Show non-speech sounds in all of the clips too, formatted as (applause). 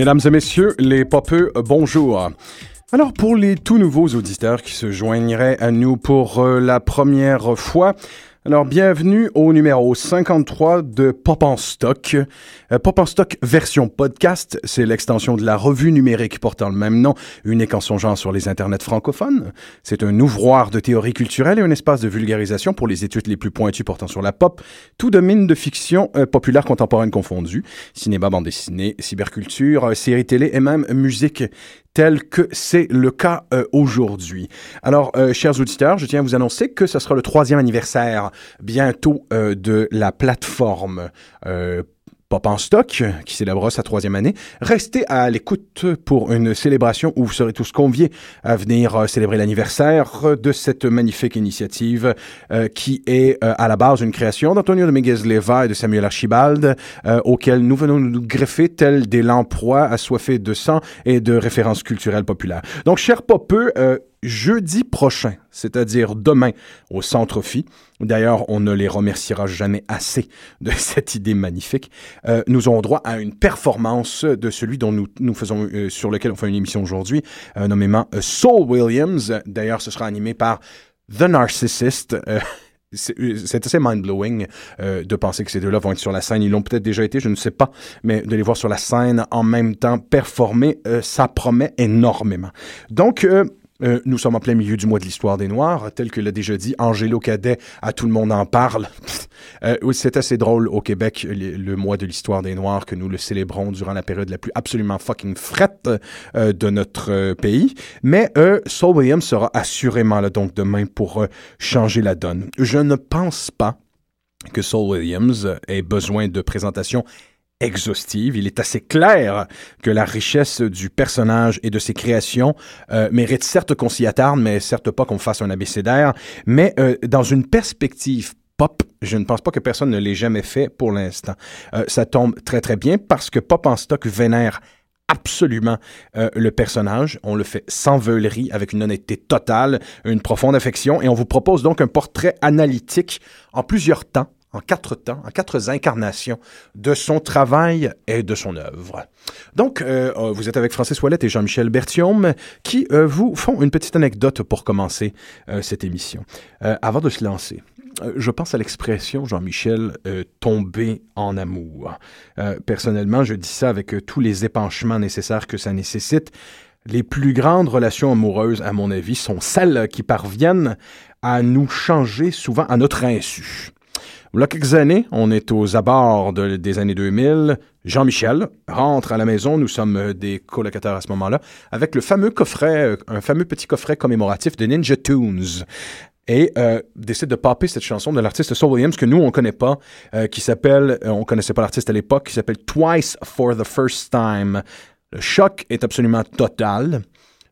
Mesdames et messieurs, les popeux, bonjour. Alors, pour les tout nouveaux auditeurs qui se joigneraient à nous pour euh, la première fois, alors, bienvenue au numéro 53 de Pop en Stock. Euh, Pop en Stock version podcast, c'est l'extension de la revue numérique portant le même nom, unique en son genre sur les internets francophones. C'est un ouvroir de théorie culturelle et un espace de vulgarisation pour les études les plus pointues portant sur la pop, tout de mine de fiction euh, populaire contemporaine confondue, cinéma, bande dessinée, cyberculture, euh, séries télé et même musique tel que c'est le cas euh, aujourd'hui. Alors, euh, chers auditeurs, je tiens à vous annoncer que ce sera le troisième anniversaire bientôt euh, de la plateforme Pop en stock, qui célébrera sa troisième année. Restez à l'écoute pour une célébration où vous serez tous conviés à venir célébrer l'anniversaire de cette magnifique initiative qui est à la base une création d'Antonio de Leva et de Samuel Archibald, auquel nous venons nous greffer tel des lamproies assoiffés de sang et de références culturelles populaires. Donc, chers popeux, jeudi prochain, c'est-à-dire demain, au Centre Phi. D'ailleurs, on ne les remerciera jamais assez de (laughs) cette idée magnifique. Euh, nous aurons droit à une performance de celui dont nous, nous faisons, euh, sur lequel on fait une émission aujourd'hui, euh, nommément euh, Soul Williams. D'ailleurs, ce sera animé par The Narcissist. (laughs) Euh, c'est assez mind-blowing euh, de penser que ces deux-là vont être sur la scène. Ils l'ont peut-être déjà été, je ne sais pas, mais de les voir sur la scène en même temps performer, euh, ça promet énormément. Donc, euh, euh, nous sommes en plein milieu du mois de l'histoire des Noirs, tel que l'a déjà dit Angelo Cadet, à tout le monde en parle. (laughs) euh, c'est assez drôle au Québec, le, mois de l'histoire des Noirs, que nous le célébrons durant la période la plus absolument fucking frette euh, de notre pays. Mais Saul Williams sera assurément là donc demain pour changer la donne. Je ne pense pas que Saul Williams ait besoin de présentation exhaustive. Il est assez clair que la richesse du personnage et de ses créations euh, mérite certes qu'on s'y attarde, mais certes pas qu'on fasse un abécédaire, mais euh, dans une perspective pop, je ne pense pas que personne ne l'ait jamais fait pour l'instant. Euh, ça tombe très très bien parce que Pop en stock vénère absolument euh, le personnage. On le fait sans veulerie, avec une honnêteté totale, une profonde affection, et on vous propose donc un portrait analytique en plusieurs temps en quatre temps, en quatre incarnations de son travail et de son œuvre. Donc, euh, vous êtes avec Francis Ouellette et Jean-Michel Berthiaume qui euh, vous font une petite anecdote pour commencer euh, cette émission. avant de se lancer, je pense à l'expression, Jean-Michel, euh, tomber en amour. Euh, personnellement, je dis ça avec euh, tous les épanchements nécessaires que ça nécessite. Les plus grandes relations amoureuses, à mon avis, sont celles qui parviennent à nous changer souvent à notre insu. A quelques années, on est aux abords de- des années 2000. Jean-Michel rentre à la maison, nous sommes des colocataires à ce moment-là, avec le fameux coffret, euh, un fameux petit coffret commémoratif de Ninja Tunes et euh, décide de popper cette chanson de l'artiste Saul Williams que nous on connaît pas, euh, qui s'appelle, euh, on connaissait pas l'artiste à l'époque, qui s'appelle Twice for the First Time. Le choc est absolument total.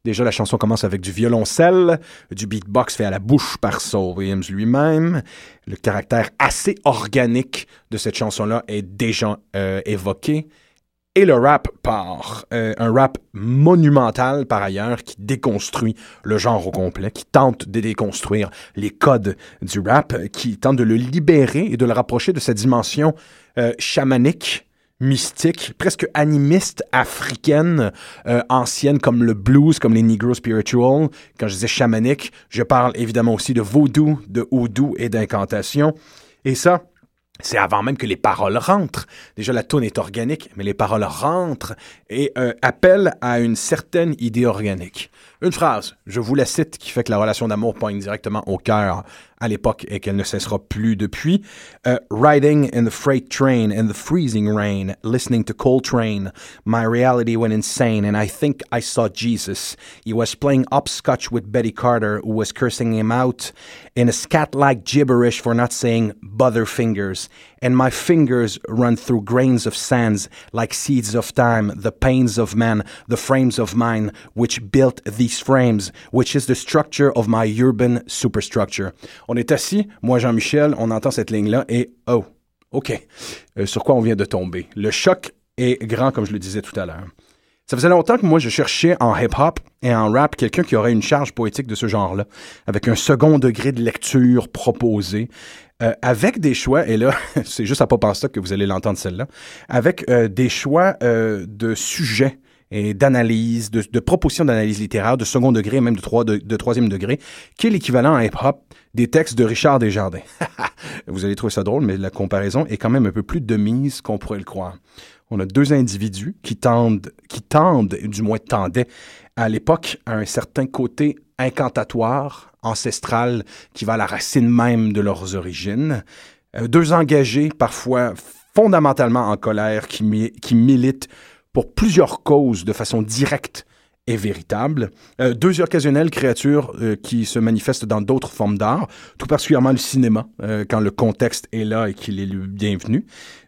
Déjà, la chanson commence avec du violoncelle, du beatbox fait à la bouche par Saul Williams lui-même. Le caractère assez organique de cette chanson-là est déjà euh, évoqué. Et le rap part. Euh, un rap monumental, par ailleurs, qui déconstruit le genre au complet, qui tente de déconstruire les codes du rap, qui tente de le libérer et de le rapprocher de sa dimension euh, chamanique, mystique, presque animiste, africaine, euh, ancienne, comme le blues, comme les Negro Spiritual. Quand je disais chamanique, je parle évidemment aussi de vaudou, de houdou et d'incantation. Et ça, c'est avant même que les paroles rentrent. Déjà, la tone est organique, mais les paroles rentrent et euh, appellent à une certaine idée organique. Une phrase, je vous la cite, qui fait que la relation d'amour pointe directement au cœur à l'époque et qu'elle ne cessera plus depuis. Uh, riding in the freight train in the freezing rain, listening to Coltrane, my reality went insane and I think I saw Jesus. He was playing upscotch with Betty Carter, who was cursing him out in a scat-like gibberish for not saying butterfingers. And my fingers run through grains of sands like seeds of time, the pains of the frames of mine, which built these frames, which is the structure of my urban superstructure. On est assis, moi Jean-Michel, on entend cette ligne-là et oh, OK. Euh, sur quoi on vient de tomber? Le choc est grand, comme je le disais tout à l'heure. Ça faisait longtemps que moi je cherchais en hip-hop et en rap quelqu'un qui aurait une charge poétique de ce genre-là, avec un second degré de lecture proposé, euh, avec des choix, et là, (laughs) c'est juste à pas penser que vous allez l'entendre celle-là, avec euh, des choix euh, de sujets et d'analyse, de, de propositions d'analyse littéraire de second degré, même de, trois, de, de troisième degré, qui est l'équivalent en hip-hop des textes de Richard Desjardins. (laughs) Vous allez trouver ça drôle, mais la comparaison est quand même un peu plus de mise qu'on pourrait le croire. On a deux individus qui tendent, qui tendent, du moins tendaient, à l'époque, à un certain côté incantatoire, ancestral, qui va à la racine même de leurs origines. Euh, deux engagés, parfois fondamentalement en colère, qui, qui militent pour plusieurs causes de façon directe et véritable. Euh, deux occasionnelles créatures euh, qui se manifestent dans d'autres formes d'art, tout particulièrement le cinéma, euh, quand le contexte est là et qu'il est le bienvenu.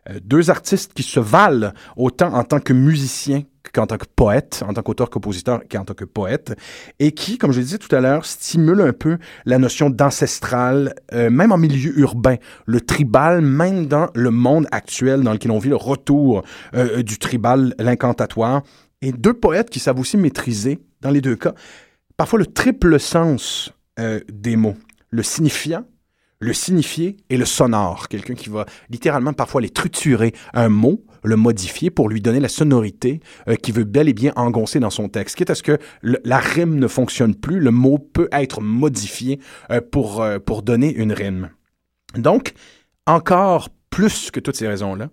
Euh, deux artistes qui se valent autant en tant que musiciens qu'en tant que poète, en tant qu'auteur-compositeur qu'en tant que poète, et qui, comme je le disais tout à l'heure, stimule un peu la notion d'ancestral, euh, même en milieu urbain, le tribal, même dans le monde actuel dans lequel on vit le retour euh, du tribal, l'incantatoire, et deux poètes qui savent aussi maîtriser, dans les deux cas, parfois le triple sens euh, des mots, le signifiant, le signifié et le sonore. Quelqu'un qui va littéralement parfois les triturer un mot, le modifier pour lui donner la sonorité euh, qui veut bel et bien engoncer dans son texte. Quitte à ce que la rime ne fonctionne plus, le mot peut être modifié euh, pour, euh, pour donner une rime. Donc, encore plus que toutes ces raisons-là,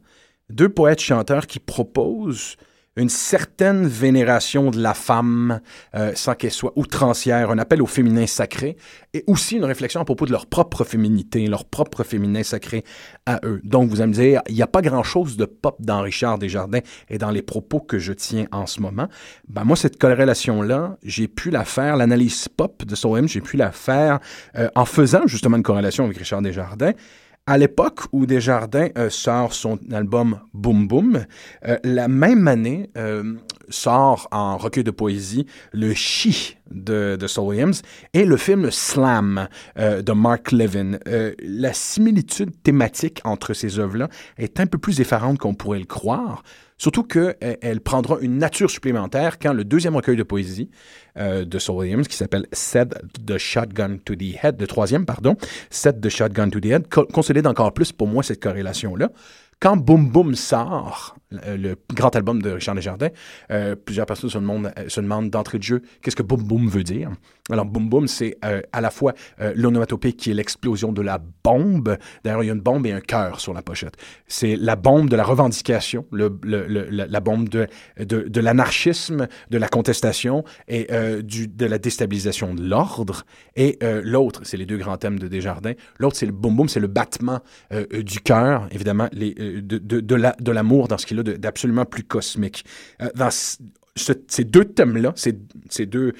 deux poètes chanteurs qui proposent une certaine vénération de la femme euh, sans qu'elle soit outrancière, un appel au féminin sacré, et aussi une réflexion à propos de leur propre féminité, leur propre féminin sacré à eux. Donc, vous allez me dire, il n'y a pas grand-chose de pop dans Richard Desjardins et dans les propos que je tiens en ce moment. Ben, moi, cette corrélation-là, j'ai pu la faire, l'analyse pop de Soem, j'ai pu la faire euh, en faisant justement une corrélation avec Richard Desjardins. À l'époque où Desjardins euh, sort son album Boom Boom, euh, la même année euh, sort en recueil de poésie le Chi de, de Saul Williams et le film Slam de Mark Levin. La similitude thématique entre ces œuvres-là est un peu plus effarante qu'on pourrait le croire. Surtout qu'elle elle prendra une nature supplémentaire quand le deuxième recueil de poésie euh, de Saul Williams, qui s'appelle Set the Shotgun to the Head, le troisième, pardon, Set the Shotgun to the Head, co consolide encore plus pour moi cette corrélation-là. Quand Boom Boom sort, le, le grand album de Richard Desjardins, euh, plusieurs personnes se demandent, se demandent d'entrée de jeu qu'est-ce que Boom Boom veut dire? Alors Boom Boom, c'est euh, à la fois euh, l'onomatopée qui est l'explosion de la bombe. D'ailleurs, il y a une bombe et un cœur sur la pochette. C'est la bombe de la revendication, la bombe de, l'anarchisme, de la contestation et euh, de la déstabilisation de l'ordre. Et euh, l'autre, c'est les deux grands thèmes de Desjardins. L'autre, c'est le Boom Boom, c'est le battement euh, du cœur, évidemment, de, l'amour dans ce qu'il d'absolument plus cosmique. ce, ces deux thèmes-là, ces, deux,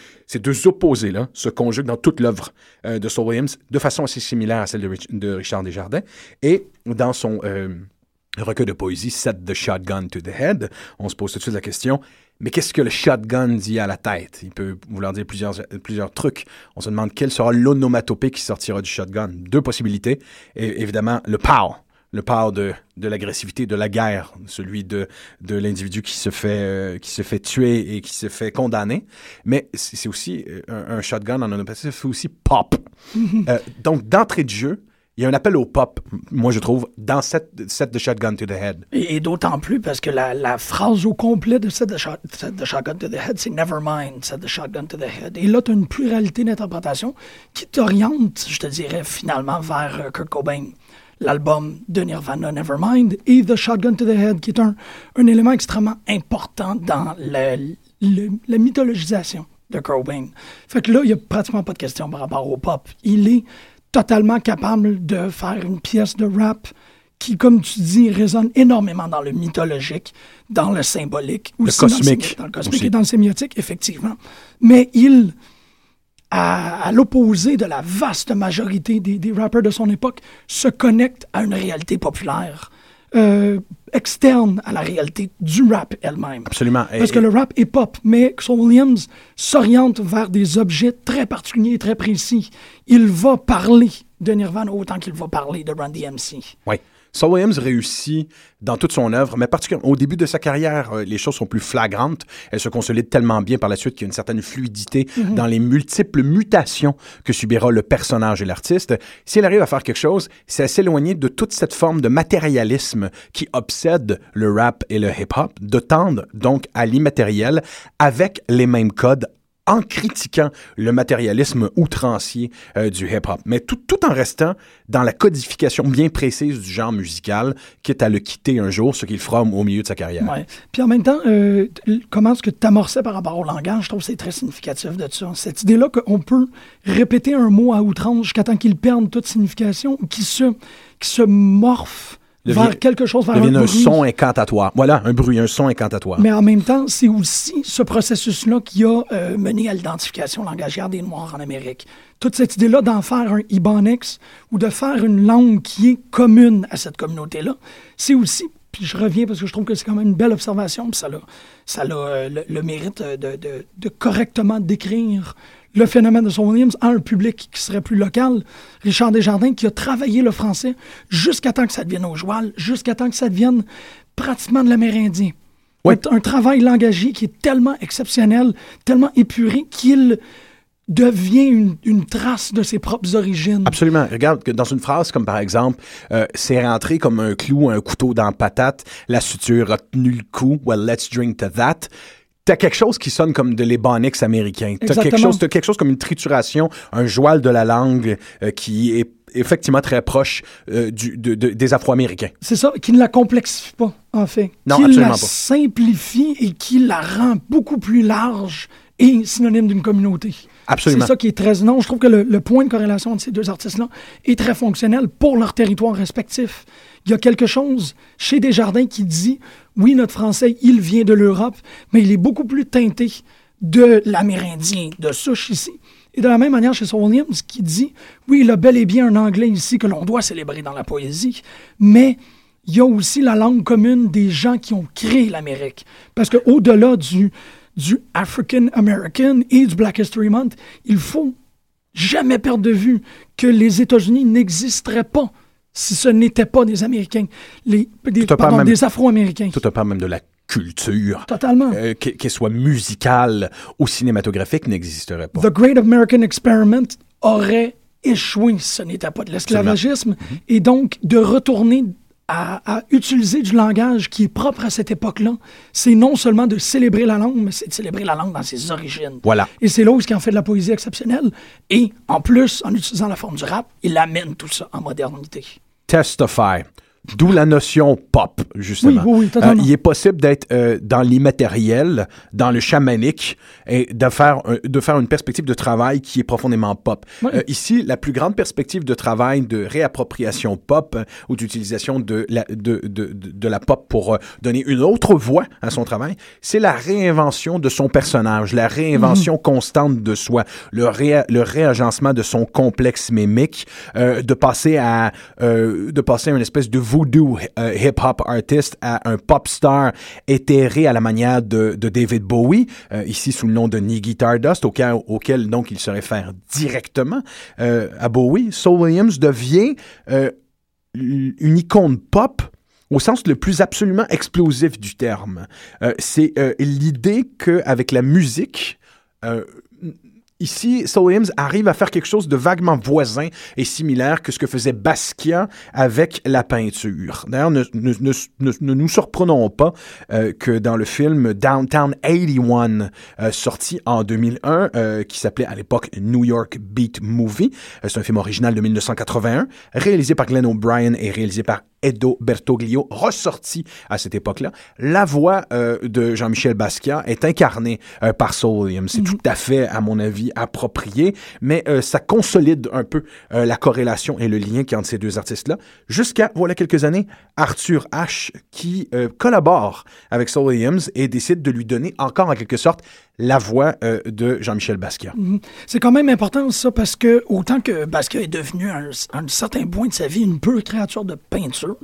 opposés-là, se conjuguent dans toute l'œuvre euh, de Saul Williams de façon assez similaire à celle de, Rich, de Richard Desjardins. Et dans son euh, recueil de poésie, Set the Shotgun to the Head, on se pose tout de suite la question mais qu'est-ce que le shotgun dit à la tête? Il peut vouloir dire plusieurs, plusieurs trucs. On se demande quelle sera l'onomatopée qui sortira du shotgun. Deux possibilités. Et évidemment, le pow le part de, de l'agressivité, de la guerre, celui de, de l'individu qui se fait euh, qui se fait tuer et qui se fait condamner. Mais c'est aussi euh, un, un, shotgun en onomatopée, c'est aussi pop. (laughs) euh, donc d'entrée de jeu, il y a un appel au pop, moi je trouve, dans cette set de Shotgun to the Head. Et, et d'autant plus parce que la, la, phrase au complet de set de, shot, de Shotgun to the Head, c'est Never mind, set de Shotgun to the Head. Et là, tu as une pluralité d'interprétations qui t'oriente, je te dirais, finalement vers Kurt Cobain l'album de Nirvana Nevermind et The Shotgun to the Head, qui est un, un élément extrêmement important dans le, le, la mythologisation de Cobain. Fait que là, il n'y a pratiquement pas de question par rapport au pop. Il est totalement capable de faire une pièce de rap qui, comme tu dis, résonne énormément dans le mythologique, dans le symbolique, le cosmique, dans, le cosmique et dans le sémiotique, effectivement. Mais il, à, l'opposé de la vaste majorité des, des, rappers de son époque, se connecte à une réalité populaire. Euh, externe à la réalité du rap elle-même. Absolument. Parce que le rap est pop, mais Saul Williams s'oriente vers des objets très particuliers et très précis. Il va parler de Nirvana autant qu'il va parler de Run DMC. Oui. Saul Williams réussit dans toute son œuvre, mais particulièrement au début de sa carrière, euh, les choses sont plus flagrantes. Elle se consolide tellement bien par la suite qu'il y a une certaine fluidité Mhm. dans les multiples mutations que subira le personnage et l'artiste. Si elle arrive à faire quelque chose, c'est à s'éloigner de toute cette forme de matérialisme qui obsède le rap et le hip-hop, de tendre donc à l'immatériel avec les mêmes codes en critiquant le matérialisme outrancier euh, du hip-hop, mais tout, en restant dans la codification bien précise du genre musical, quitte à le quitter un jour, ce qu'il fera au milieu de sa carrière. Puis en même temps, euh, comment est-ce que tu amorçais par rapport au langage, je trouve que c'est très significatif de ça. Cette idée-là qu'on peut répéter un mot à outrance jusqu'à temps qu'il perde toute signification qu'il se, qu'il se morphe Devient- vers quelque chose, vers un un son incantatoire. Voilà, un bruit, un son incantatoire. Mais en même temps, c'est aussi ce processus-là qui a euh, mené à l'identification langagière des Noirs en Amérique. Toute cette idée-là d'en faire un Ibonix ou de faire une langue qui est commune à cette communauté-là, c'est aussi, puis je reviens parce que je trouve que c'est quand même une belle observation, puis ça a, ça a euh, le, le mérite de, de- de correctement décrire le phénomène de Son Williams à un public qui serait plus local. Richard Desjardins qui a travaillé le français jusqu'à temps que ça devienne au joual, jusqu'à temps que ça devienne pratiquement de l'amérindien. Oui. Un, un travail langagier qui est tellement exceptionnel, tellement épuré qu'il devient une, une trace de ses propres origines. Absolument. Regarde que dans une phrase comme par exemple, euh, c'est rentré comme un clou, un couteau dans la patate, la suture a tenu le coup, well, let's drink to that. T'as quelque chose qui sonne comme de l'ébonix américain. T'as quelque chose, t'as quelque chose comme une trituration, un joual de la langue euh, qui est effectivement très proche euh, du, de- de- des Afro-Américains. C'est ça, qui ne la complexifie pas, en fait. Non, qui absolument la pas. simplifie et qui la rend beaucoup plus large et synonyme d'une communauté. Absolument. C'est ça qui est très... Non, je trouve que le, point de corrélation entre ces deux artistes-là est très fonctionnel pour leur territoire respectif. Il y a quelque chose chez Desjardins qui dit, oui, notre français, il vient de l'Europe, mais il est beaucoup plus teinté de l'amérindien, de souche ici. Et de la même manière chez Saul Williams qui dit, oui, il a bel et bien un anglais ici que l'on doit célébrer dans la poésie, mais il y a aussi la langue commune des gens qui ont créé l'Amérique. Parce qu'au-delà du, du African American et du Black History Month, il faut jamais perdre de vue que les États-Unis n'existeraient pas si ce n'étaient pas des Américains, les, des, pardon, même- Afro-Américains. Tout à part même de la culture, Totalement. euh, qu'e- qu'elle soit musicale ou cinématographique, n'existerait pas. The Great American Experiment aurait échoué si ce n'était pas de l'esclavagisme. Mm-hmm. Et donc, de retourner à, à utiliser du langage qui est propre à cette époque-là, c'est non seulement de célébrer la langue, mais c'est de célébrer la langue dans ses origines. Voilà. Et c'est là où ce qui en fait de la poésie exceptionnelle. Et en plus, en utilisant la forme du rap, il amène tout ça en modernité. testify. D'où la notion pop, justement. Oui, oui, oui, totalement. Euh, il est possible d'être euh, dans l'immatériel, dans le chamanique, et de faire, un- de faire une perspective de travail qui est profondément pop. Euh, ici, la plus grande perspective de travail de réappropriation pop euh, ou d'utilisation de la, de, de, de, de la pop pour donner une autre voix à son travail, c'est la réinvention de son personnage, la réinvention Mhm. constante de soi, le, ré, le réagencement de son complexe mimique, euh, de passer à euh, de passer à une espèce de voodoo euh, hip-hop artist à un pop star éthéré à la manière de, David Bowie, euh, ici sous le nom de Knee Guitar Dust, auquel, auquel donc il se réfère directement euh, à Bowie. Saul Williams devient euh, une icône pop au sens le plus absolument explosif du terme. C'est l'idée qu'avec la musique, Ici, Saul Williams arrive à faire quelque chose de vaguement voisin et similaire que ce que faisait Basquiat avec la peinture. D'ailleurs, ne, nous surprenons pas euh, que dans le film Downtown 81, euh, sorti en 2001, euh, qui s'appelait à l'époque New York Beat Movie, c'est un film original de 1981, réalisé par Glenn O'Brien et réalisé par Edo Bertoglio, ressorti à cette époque-là. La voix euh, de Jean-Michel Basquiat est incarnée euh, par Saul Williams. C'est tout à fait, à mon avis, approprié, mais euh, ça consolide un peu la corrélation et le lien qui entre ces deux artistes-là. Jusqu'à, voilà quelques années, Arthur H. qui collabore avec Saul Williams et décide de lui donner encore en quelque sorte la voix euh, de Jean-Michel Basquiat. Mhm. C'est quand même important ça parce que autant que Basquiat est devenu à un, certain point de sa vie une pure créature de peinture,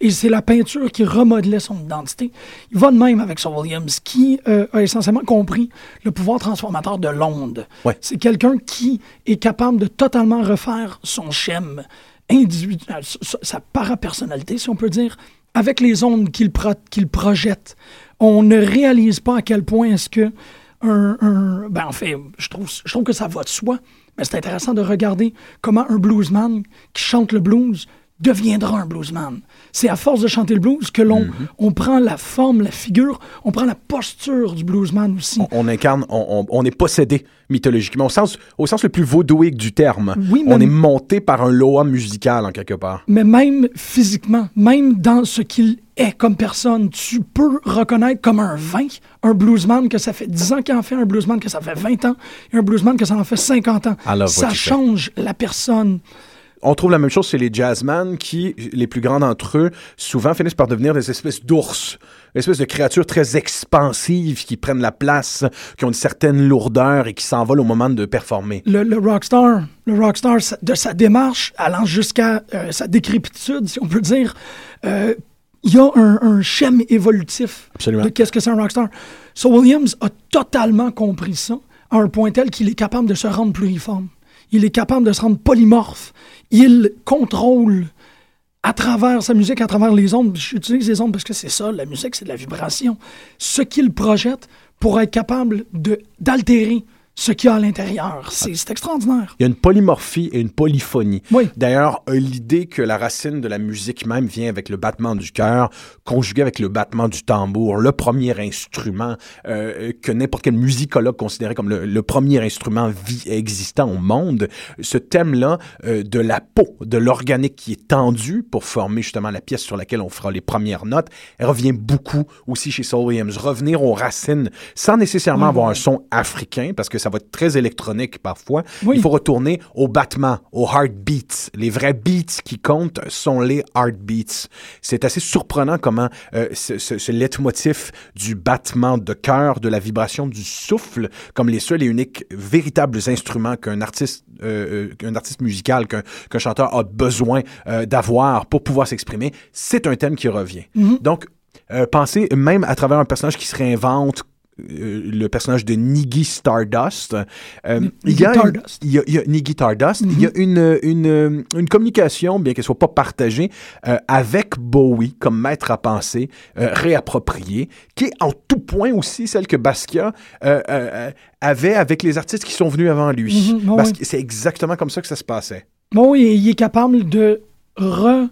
et c'est la peinture qui remodelait son identité, il va de même avec Saul Williams qui euh, a essentiellement compris le pouvoir transformateur de l'onde. C'est quelqu'un qui est capable de totalement refaire son schème individuel, sa parapersonnalité si on peut dire, avec les ondes qu'il projette. On ne réalise pas à quel point est-ce que ben en fait, je trouve, je trouve que ça va de soi, mais c'est intéressant de regarder comment un bluesman qui chante le blues deviendra un bluesman. C'est à force de chanter le blues que l'on mhm. on prend la forme, la figure, on prend la posture du bluesman aussi. On, incarne, on, est possédé mythologiquement, au sens, au sens le plus vaudouique du terme. Oui, on est monté par un loa musical en quelque part. Mais même physiquement, même dans ce qu'il est comme personne, tu peux reconnaître comme un vin un bluesman que ça fait 10 ans qu'il en fait, un bluesman que ça fait 20 ans, et un bluesman que ça en fait 50 ans. ça change la personne on trouve la même chose chez les jazzmen qui, les plus grands d'entre eux, souvent finissent par devenir des espèces d'ours, des espèces de créatures très expansives qui prennent la place, qui ont une certaine lourdeur et qui s'envolent au moment de performer. Le, rockstar, le rockstar de sa démarche, allant jusqu'à euh, sa décrépitude, si on peut dire, euh, il y a un, un schème évolutif Absolument. de qu'est-ce que c'est un rockstar. So Williams a totalement compris ça à un point tel qu'il est capable de se rendre pluriforme. Il est capable de se rendre polymorphe. Il contrôle à travers sa musique, à travers les ondes. J'utilise les ondes parce que c'est ça, la musique, c'est de la vibration. Ce qu'il projette pour être capable d'altérer ce qu'il y a à l'intérieur. C'est extraordinaire. Il y a une polymorphie et une polyphonie. D'ailleurs, euh, l'idée que la racine de la musique même vient avec le battement du cœur, conjugué avec le battement du tambour, le premier instrument euh, que n'importe quel musicologue considérait comme le, premier instrument vie existant au monde, ce thème-là euh, de la peau, de l'organique qui est tendu pour former justement la pièce sur laquelle on fera les premières notes, elle revient beaucoup aussi chez Saul Williams. Revenir aux racines sans nécessairement avoir un son africain, parce que ça va être très électronique parfois. Il faut retourner au battement, aux heartbeats. Les vrais beats qui comptent sont les heartbeats. C'est assez surprenant comment euh, ce, ce, leitmotiv du battement de cœur, de la vibration du souffle, comme les seuls et uniques véritables instruments qu'un artiste, euh, euh artiste musical, qu'un chanteur a besoin euh, d'avoir pour pouvoir s'exprimer, c'est un thème qui revient. Mm-hmm. Donc, pensez même à travers un personnage qui se réinvente euh, le personnage de Niggy Stardust. Euh, il, y a Stardust. il, y a, il y a Niggy Stardust. Il y a mhm. une, une, une communication, bien qu'elle soit pas partagée, euh, avec Bowie comme maître à penser, réapproprié, qui est en tout point aussi celle que Basquiat avait avec les artistes qui sont venus avant lui. Mhm. C'est exactement comme ça que ça se passait. Bon, il est capable de re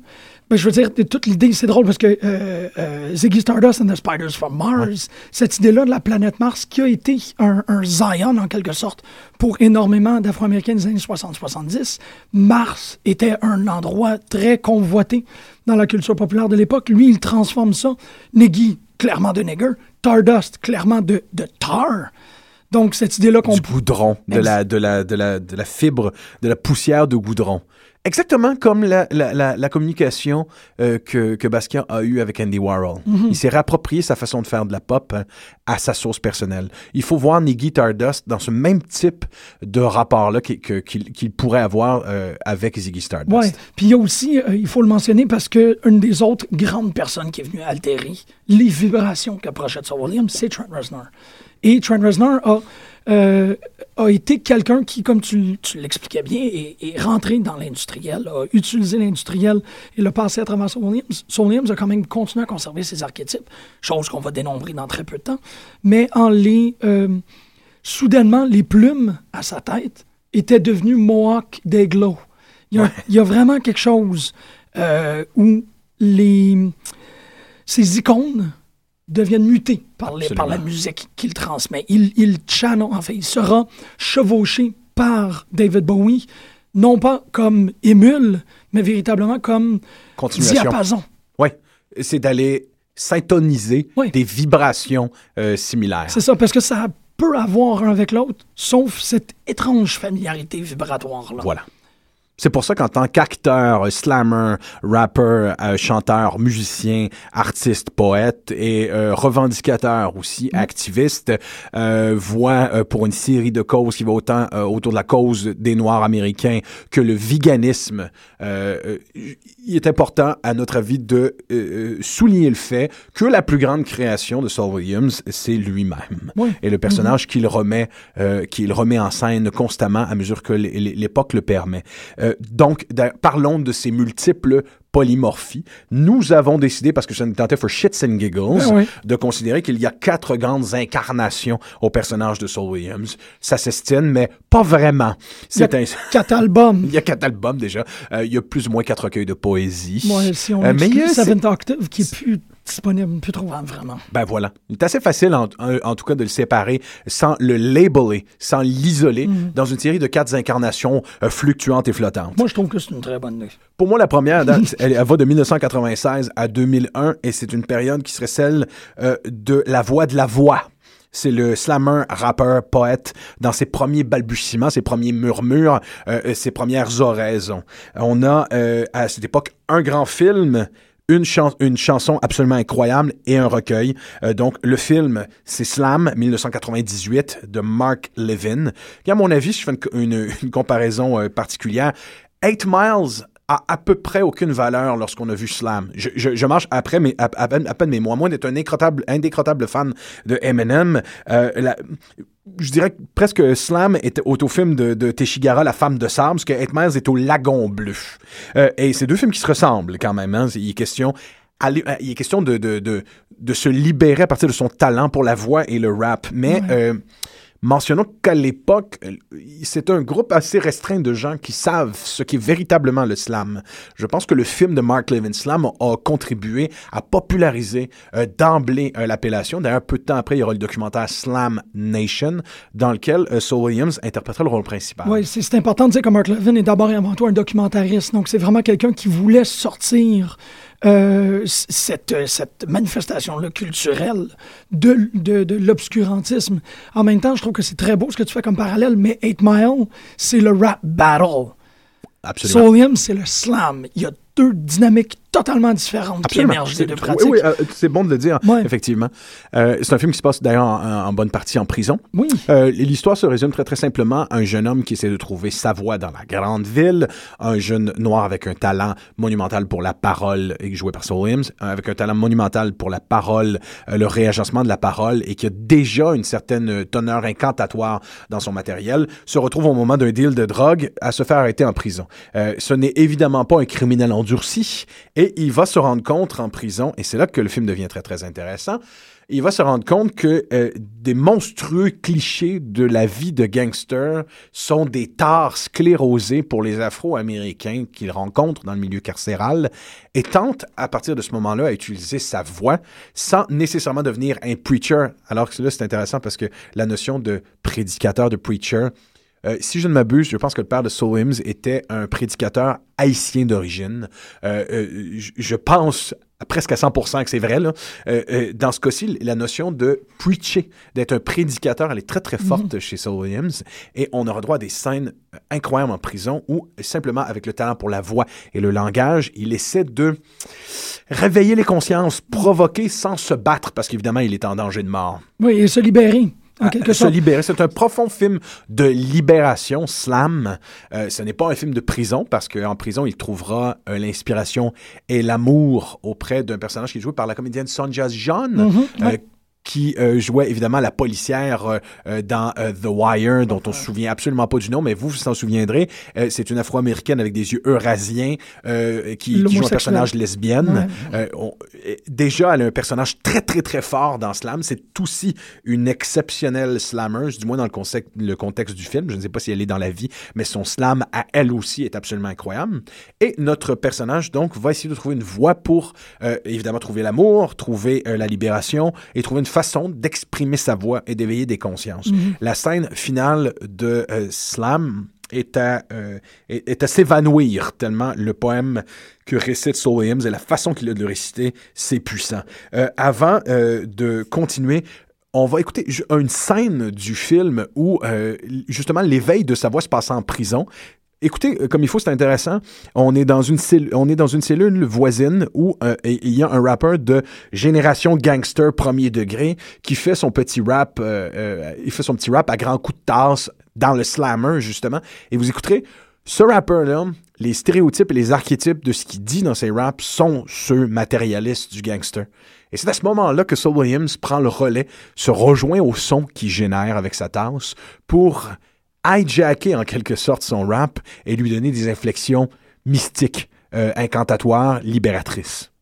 je veux dire, toute l'idée, c'est drôle parce que euh, euh, Ziggy Stardust and the Spiders from Mars, cette idée-là de la planète Mars qui a été un, Zion en quelque sorte pour énormément d'Afro-Américains des années 60-70, Mars était un endroit très convoité dans la culture populaire de l'époque. Lui, il transforme ça. Niggy, clairement de nigger. Stardust, clairement de, de tar. Donc, cette idée-là qu'on... Du goudron, de la, de, la, de, la, de la fibre, de la poussière de goudron. Exactement comme la, la, la, communication euh, que, que Basquiat a eue avec Andy Warhol. Mhm. Il s'est réapproprié sa façon de faire de la pop hein, à sa source personnelle. Il faut voir Niggy Stardust dans ce même type de rapport-là qu'il pourrait avoir euh, avec Ziggy Stardust. Oui, puis il y a aussi, euh, il faut le mentionner parce que une des autres grandes personnes qui est venue altérer les vibrations qu'approchait Sir William, c'est Trent Reznor. Et Trent Reznor a euh, a été quelqu'un qui, comme tu, l'expliquais bien, est, rentré dans l'industriel, a utilisé l'industriel et l'a passé à travers son Williams. Son Williams a quand même continué à conserver ses archétypes, chose qu'on va dénombrer dans très peu de temps, mais en les... Euh, soudainement, les plumes à sa tête étaient devenues Mohawk d'Eglo. Il, y a vraiment quelque chose euh, où les, ces icônes deviennent mutés par, par la musique qu'il transmet. Il, il channel, fait, il sera chevauché par David Bowie, non pas comme émule, mais véritablement comme diapason. Oui, c'est d'aller syntoniser Oui. des vibrations euh, similaires. C'est ça, parce que ça peut avoir un avec l'autre, sauf cette étrange familiarité vibratoire-là. Voilà. C'est pour ça qu'en tant qu'acteur, slammer, rapper, euh, chanteur, musicien, artiste, poète et euh, revendicateur aussi, activiste, euh, voit euh, pour une série de causes qui va autant euh, autour de la cause des Noirs américains que le véganisme, il est important, à notre avis, de souligner le fait que la plus grande création de Saul Williams, c'est lui-même. Oui. Et le personnage qu'il remet, euh, qu'il remet en scène constamment à mesure que l'époque le permet. Euh, donc, parlons de ces multiples polymorphies. Nous avons décidé, parce que ça nous tentait for shits and giggles, Ah oui. de considérer qu'il y a quatre grandes incarnations au personnage de Saul Williams. Ça s'estime, mais pas vraiment. Il y a C'est un... (laughs) quatre albums. Il y a quatre albums déjà. Euh, il y a plus ou moins quatre recueils de poésie. Ouais, si on Euh, mais il y a- Seventh Octave, qui est plus disponible, plus trouvable, vraiment. Ben voilà. Il est assez facile, en, en- en tout cas, de le séparer sans le labeler, sans l'isoler, Mm. dans une série de quatre incarnations euh, fluctuantes et flottantes. Moi, je trouve que c'est une très bonne idée. Pour moi, la première, date, (laughs) elle, elle va de 1996 à 2001, et c'est une période qui serait celle euh, de la voix de la voix. C'est le slammer, rappeur, poète dans ses premiers balbutiements, ses premiers murmures, euh, ses premières oraisons. On a à cette époque un grand film, une, une chanson absolument incroyable et un recueil. Euh, donc le film, c'est Slam 1998 de Mark Levin. Qui, à mon avis, je fais une comparaison euh, particulière, Eight Miles a à peu près aucune valeur lorsqu'on a vu Slam. Je, je, je marche après, mais à, à peine, à peine mes mots. Moi, d'être un incrottable, indécrottable fan de Eminem, euh, la- je dirais que presque Slam est au, film de, de Teshigara, La femme de sable, parce que Miles est au Lagon Bleu. Euh, et c'est deux films qui se ressemblent quand même. Hein. Il est question euh, il est question de, de, de, de se libérer à partir de son talent pour la voix et le rap. Mais euh, mentionnons qu'à l'époque, c'est un groupe assez restreint de gens qui savent ce qu'est véritablement le slam. Je pense que le film de Mark Levin Slam a contribué à populariser euh, d'emblée euh, l'appellation. D'ailleurs, peu de temps après, il y aura le documentaire Slam Nation, dans lequel euh, Saul Williams interprétera le rôle principal. Oui, c'est important de dire que Mark Levin est d'abord et avant tout un documentariste. Donc, c'est vraiment quelqu'un qui voulait sortir euh, cette, euh, cette manifestation-là culturelle de, de, de l'obscurantisme. En même temps, je trouve que c'est très beau ce que tu fais comme parallèle, mais 8 Mile, c'est le rap battle. Absolument. Williams, c'est le slam. Il y a deux dynamiques totalement différentes Absolument. qui émergent des C'est- deux oui, pratiques. Oui, euh, c'est bon de le dire, Ouais. effectivement. Euh, c'est un film qui se passe d'ailleurs en, en bonne partie en prison. Oui. Euh, L'histoire se résume très très simplement un jeune homme qui essaie de trouver sa voie dans la grande ville, un jeune noir avec un talent monumental pour la parole et joué par Saul Williams, avec un talent monumental pour la parole, euh, le réagencement de la parole et qui a déjà une certaine teneur incantatoire dans son matériel, se retrouve au moment d'un deal de drogue à se faire arrêter en prison. Ce n'est évidemment pas un criminel endurci et il va se rendre compte en prison, et c'est là que le film devient très très intéressant, il va se rendre compte que euh, des monstrueux clichés de la vie de gangster sont des tares sclérosées pour les Afro-Américains qu'il rencontre dans le milieu carcéral et tente à partir de ce moment-là à utiliser sa voix sans nécessairement devenir un preacher. Alors que là, c'est intéressant parce que la notion de prédicateur, de preacher, euh, si je ne m'abuse, je pense que le père de Williams était un prédicateur haïtien d'origine. Euh, euh, je- pense presque à 100% que c'est vrai. Là. Dans ce cas-ci, la notion de preacher, d'être un prédicateur, elle est très très forte chez Saul Williams. Et on aura droit à des scènes incroyables en prison où, simplement avec le talent pour la voix et le langage, il essaie de réveiller les consciences, provoquer sans se battre, parce qu'évidemment, il est en danger de mort. Oui, et se libérer, À- se libérer. C'est un profond film de libération, slam. Euh, ce n'est pas un film de prison parce qu'en prison, il trouvera euh, l'inspiration et l'amour auprès d'un personnage qui est joué par la comédienne Sonja John. Mhm, euh, ouais. Qui euh, jouait évidemment la policière euh, euh, dans The Wire, dont on se souvient absolument pas du nom, mais vous vous en souviendrez. C'est une Afro-américaine avec des yeux eurasiens qui, qui joue un personnage lesbienne. Ouais. On- déjà, elle a un personnage très, très, très fort dans Slam. C'est aussi une exceptionnelle slammeuse, du moins dans le, concept, le contexte du film. Je ne sais pas si elle est dans la vie, mais son slam à elle aussi est absolument incroyable. Et notre personnage, donc, va essayer de trouver une voie pour, euh, évidemment, trouver l'amour, trouver euh, la libération et trouver une façon d'exprimer sa voix et d'éveiller des consciences. La scène finale de euh, Slam est à, est, à s'évanouir tellement le poème que récite Saul Williams et la façon qu'il a de le réciter, c'est puissant. avant de continuer, on va écouter une scène du film où justement l'éveil de sa voix se passe en prison. Écoutez, euh, comme il faut, c'est intéressant. On est dans une cellule, voisine où euh, il y a un rappeur de génération gangster premier degré qui fait son petit rap, euh, il fait son petit rap à grands coups de tasse dans le slammer justement. Et vous écouterez ce rappeur-là, les stéréotypes et les archétypes de ce qu'il dit dans ses raps sont ceux matérialistes du gangster. Et c'est à ce moment-là que Saul Williams prend le relais, se rejoint au son qu'il génère avec sa tasse pour hijacker en quelque sorte son rap et lui donner des inflexions mystiques, euh, incantatoires, libératrices.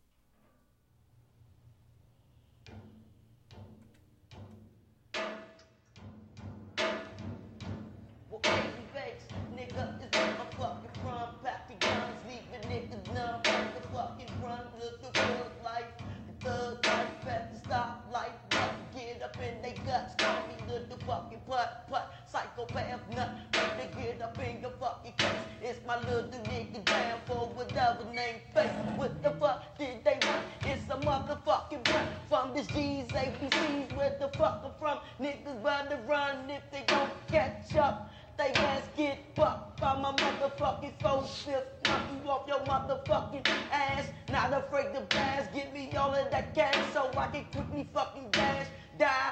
from Gs, ABCs, where the fuck I'm from. Niggas run to run if they don't catch up. They ass get fucked by my motherfucking soul shift. Knock you off your motherfucking ass. Not afraid to pass. Give me all of that cash so I can quickly fucking dash. Die.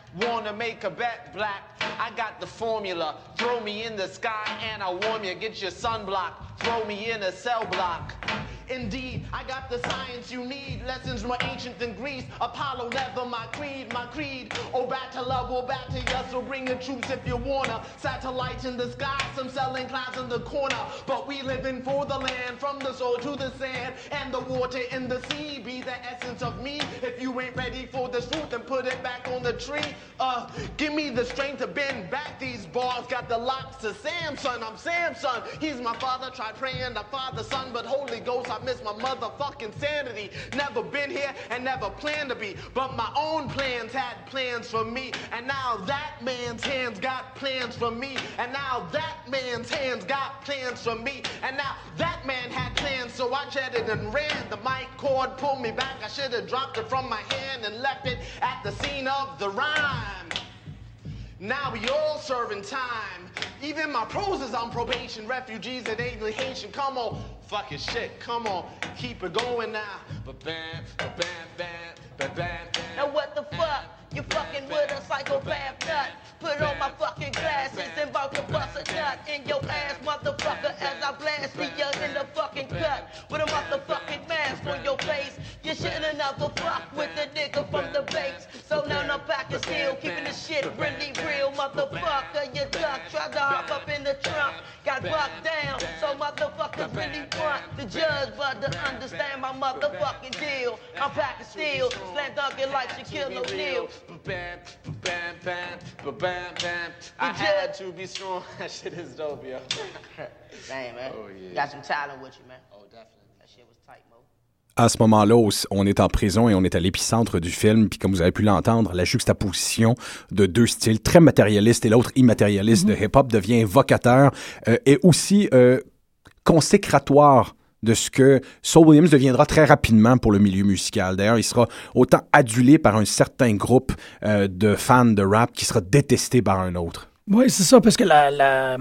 Wanna make a bet, black? I got the formula. Throw me in the sky and I'll warm you. Get your sunblock. Throw me in a cell block. Indeed, I got the science you need. Lessons more ancient than Greece. Apollo never my creed, my creed. Oh, to love, oh, or back to yes. So bring the troops if you wanna. Satellites in the sky, some selling clouds in the corner. But we living for the land, from the soil to the sand, and the water in the sea. Be the essence of me. If you ain't ready for the truth, then put it back on the tree. Uh, give me the strength to bend back these bars. Got the locks to Samson. I'm Samson. He's my father. Try praying the Father, Son, but Holy Ghost. I miss my motherfucking sanity. Never been here and never planned to be. But my own plans had plans for me. And now that man's hands got plans for me. And now that man's hands got plans for me. And now that man had plans, so I jetted and ran. The mic cord pulled me back. I should have dropped it from my hand and left it at the scene of the rhyme. Now we all serving time. Even my pros is on probation. Refugees and alienation. Come on, fucking shit. Come on, keep it going now. But bam, bam, bam, bam, bam, bam. Now what the fuck? You fucking with a psychopath nut. Put on my fucking glasses and about to bust a nut in your ass, motherfucker, as I blast me in the fucking cut. With a motherfucking mask on your face. You shouldn't never fuck with the nigga from the base. So now I'm back and still keeping the shit really real, motherfucker. You duck, tried to hop up in the trunk, got bucked down. So motherfuckers really want the judge, but to understand my motherfucking deal. I'm back and still, slam dunking like Shaquille O'Neal. Bam, bam, bam, bam, bam. I had to be strong. (laughs) That shit is dope, yo. (laughs) Damn, man. Oh, yeah. Got some talent with you, man. Oh, definitely. À ce moment-là, on est en prison et on est à l'épicentre du film. Puis comme vous avez pu l'entendre, la juxtaposition de deux styles très matérialistes et l'autre immatérialiste mm -hmm. de hip-hop devient vocateur euh, et aussi euh, consécratoire de ce que Saul Williams deviendra très rapidement pour le milieu musical. D'ailleurs, il sera autant adulé par un certain groupe euh, de fans de rap qui sera détesté par un autre. Oui, c'est ça, parce que la, la,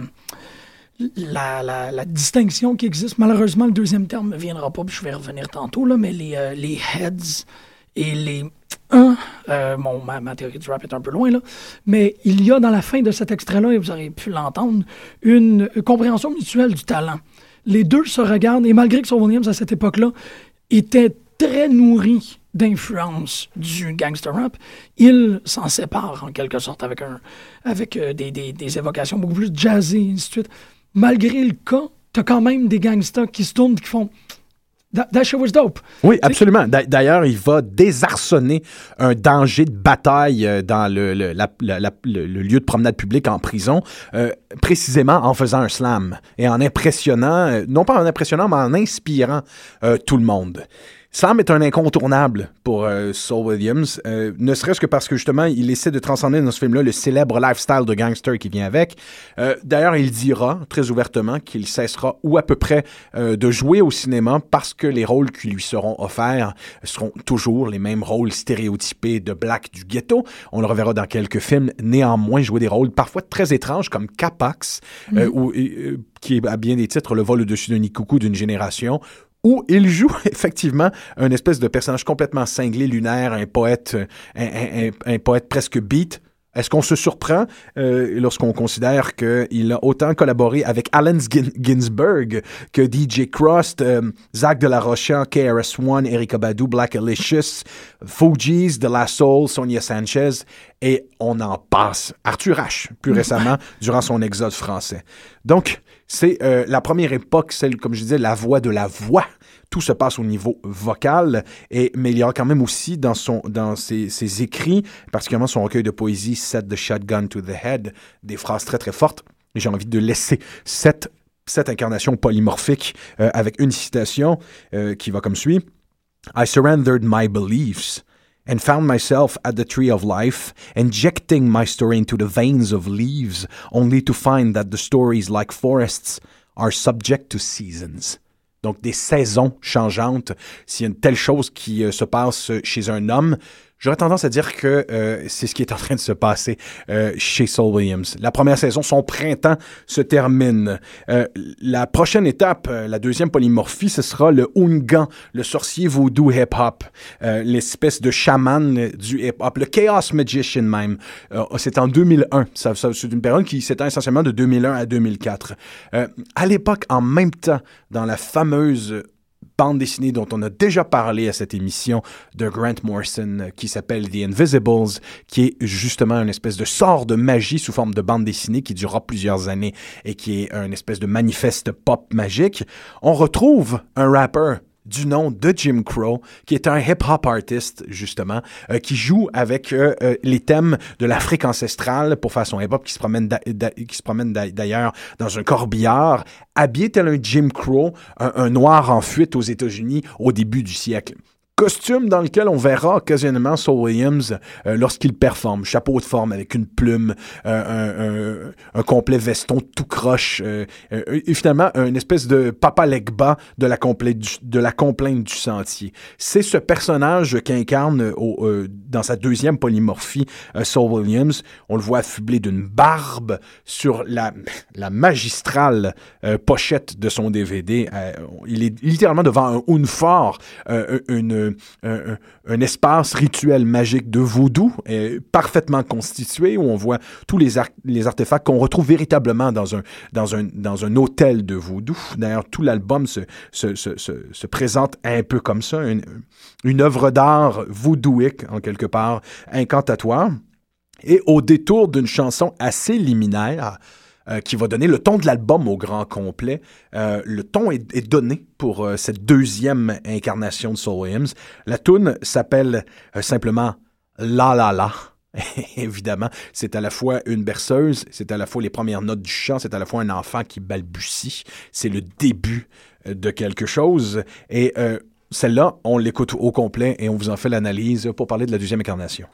la, distinction qui existe, malheureusement, le deuxième terme ne viendra pas, puis je vais revenir tantôt, là, mais les, euh, les heads et les un, euh, bon, ma, ma, théorie du rap est un peu loin, là, mais il y a dans la fin de cet extrait-là, et vous aurez pu l'entendre, une compréhension mutuelle du talent les deux se regardent, et malgré que Saul Williams, à cette époque-là, était très nourri d'influence du gangster rap, il s'en sépare en quelque sorte avec, un, avec euh, des, des, évocations beaucoup plus jazzées, ainsi de suite. Malgré le cas, t'as quand même des gangsters qui se tournent qui font That, shit was dope. Oui, absolument. D'a- D'ailleurs, il va désarçonner un danger de bataille euh, dans le, le- la- la- la- le- le lieu de promenade publique en prison, euh, précisément en faisant un slam et en impressionnant, euh, non pas en impressionnant, mais en inspirant euh, tout le monde. Slam est un incontournable pour euh, Saul Williams, euh, ne serait-ce que parce que justement, il essaie de transcender dans ce film-là le célèbre lifestyle de gangster qui vient avec. Euh, D'ailleurs, il dira très ouvertement qu'il cessera ou à peu près euh, de jouer au cinéma parce que les rôles qui lui seront offerts seront toujours les mêmes rôles stéréotypés de black du ghetto. On le reverra dans quelques films, néanmoins jouer des rôles parfois très étranges comme Capax, euh, ou, euh, qui est à bien des titres le vol au-dessus d'un coucou d'une génération, où il joue (laughs) effectivement un espèce de personnage complètement cinglé, lunaire, un poète, euh, un, un- poète presque beat. Est-ce qu'on se surprend euh, lorsqu'on considère qu'il a autant collaboré avec Allen Gin- Ginsberg que DJ Crust, euh, Zach de la KRS-One, Erika Badu, Black Alicious, Fugees, De La Soul, Sonia Sanchez, et on en passe. Arthur H, plus récemment, (laughs) durant son exode français. Donc, c'est euh, la première époque, celle, comme je disais, la voix de la voix. Tout se passe au niveau vocal, et, mais il y a quand même aussi dans, ses, écrits, particulièrement son recueil de poésie Set the Shotgun to the Head, des phrases très très fortes. J'ai envie de laisser cette, cette incarnation polymorphique euh, avec une citation euh, qui va comme suit. I surrendered my beliefs and found myself at the tree of life, injecting my story into the veins of leaves, only to find that the stories, like forests, are subject to seasons. Donc des saisons changeantes. S'il y a une telle chose qui euh, se passe chez un homme, j'aurais tendance à dire que euh, c'est ce qui est en train de se passer euh, chez Saul Williams. La première saison, son printemps se termine. Euh, la prochaine étape, euh, la deuxième polymorphie, ce sera le Ungan, le sorcier voodoo hip-hop, euh, l'espèce de chaman du hip-hop, le Chaos Magician même. Euh, c'est en 2001. Ça, ça- c'est une période qui s'étend essentiellement de 2001 à 2004. Euh, à l'époque, en même temps, dans la fameuse bande dessinée dont on a déjà parlé à cette émission de Grant Morrison euh, qui s'appelle The Invisibles, qui est justement une espèce de sort de magie sous forme de bande dessinée qui durera plusieurs années et qui est une espèce de manifeste pop magique. On retrouve un rappeur du nom de Jim Crow, qui est un hip-hop artiste, justement, euh, qui joue avec euh, euh, les thèmes de l'Afrique ancestrale pour faire son hip-hop, qui se promène d'ailleurs dans un corbillard, habillé tel un Jim Crow, un noir en fuite aux États-Unis au début du siècle. Costume dans lequel on verra occasionnellement Saul Williams euh, lorsqu'il performe. Chapeau de forme avec une plume, euh, un, complet veston tout croche, euh, et finalement une espèce de papa Legba de la, complainte du sentier. C'est ce personnage qu'incarne dans sa deuxième polymorphie Saul Williams. On le voit affublé d'une barbe sur la, la magistrale pochette de son DVD. Il est littéralement devant un Unfort, euh, une, un, espace rituel magique de voodoo euh, parfaitement constitué où on voit tous les, ar- les artefacts qu'on retrouve véritablement dans un, dans un, dans un hôtel de voodoo. D'ailleurs, tout l'album se, se, se, se, se présente un peu comme ça, une, une œuvre d'art voodooique en quelque part, incantatoire. Et au détour d'une chanson assez liminaire, euh, qui va donner le ton de l'album au grand complet. Euh, le ton est, donné pour euh, cette deuxième incarnation de Soul Williams. La tune s'appelle simplement La La La. (laughs) Évidemment, c'est à la fois une berceuse, c'est à la fois les premières notes du chant, c'est à la fois un enfant qui balbutie. C'est le début de quelque chose. Et celle-là, on l'écoute au complet et on vous en fait l'analyse pour parler de la deuxième incarnation.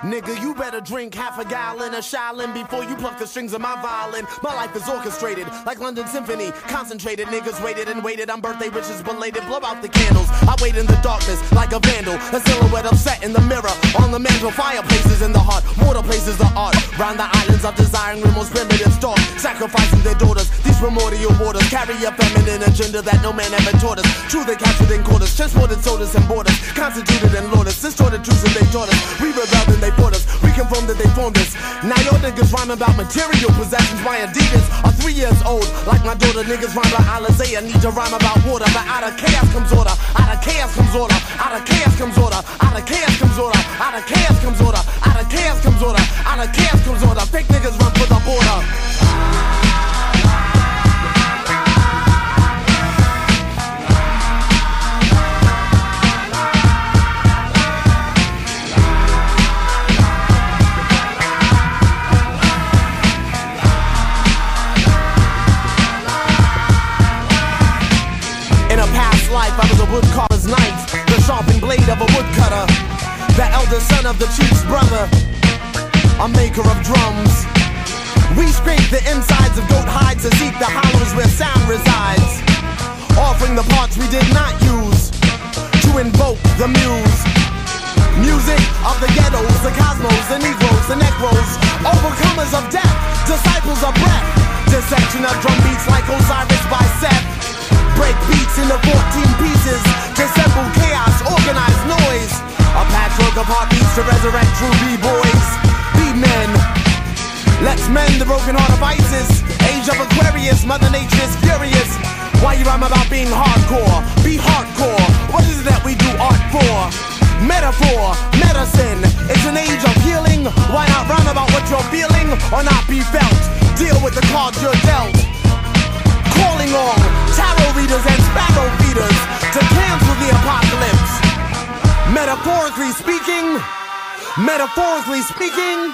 Nigga, you better drink half a gallon of Shaolin before you pluck the strings of my violin. My life is orchestrated like London Symphony. Concentrated, niggas waited and waited on birthday riches belated. Blow out the candles. I wait in the darkness like a vandal. A silhouette upset in the mirror. On the mantle, fireplaces in the heart. Water places the art. Round the islands of desiring the most primitive stalk. Sacrificing their daughters. These primordial waters carry a feminine agenda that no man ever taught us. True, they captured in quarters. Transported sodas and borders. Constituted and lauders. Distorted truths and they taught us. We rebelled and they fought us. We confirmed that they formed us. Now your niggas rhyme about material possessions. My Adidas are three years old. Like my daughter, niggas rhyme about Alizé. need to rhyme about water. But out of chaos comes order. Out of chaos comes order. Out of chaos comes order. Out of chaos comes order. Out of chaos comes order. Out of chaos comes order. Out of chaos comes order. Fake niggas run for the border. The elder son of the chief's brother, a maker of drums. We scrape the insides of goat hides to seek the hollows where sound resides, offering the parts we did not use to invoke the muse. Music of the ghettos, the cosmos, the negroes, the necros, overcomers of death, disciples of breath, dissection of drum beats like Osiris by Seth break beats into 14 pieces to assemble chaos, organize noise. A patchwork of heartbeats to resurrect true B-boys, B-men. Let's mend the broken heart of ISIS. Age of Aquarius, Mother Nature is furious. Why you rhyme about being hardcore? Be hardcore. What is it that we do art for? Metaphor, medicine. It's an age of healing. Why not rhyme about what you're feeling or not be felt? Deal with the cards you're dealt calling on tarot readers and sparrow feeders to cancel the apocalypse. Metaphorically speaking, metaphorically speaking.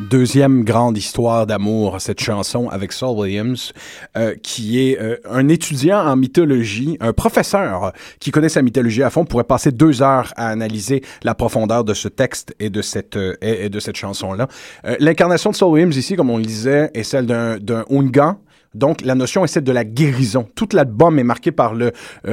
Deuxième grande histoire d'amour, cette chanson avec Saul Williams, euh, qui est euh, un étudiant en mythologie, un professeur qui connaît sa mythologie à fond, pourrait passer deux heures à analyser la profondeur de ce texte et de cette, euh, et, de cette chanson-là. L'incarnation de Saul Williams ici, comme on le disait, est celle d'un Ungan, donc, la notion est celle de la guérison. Toute l'album est marqué par euh,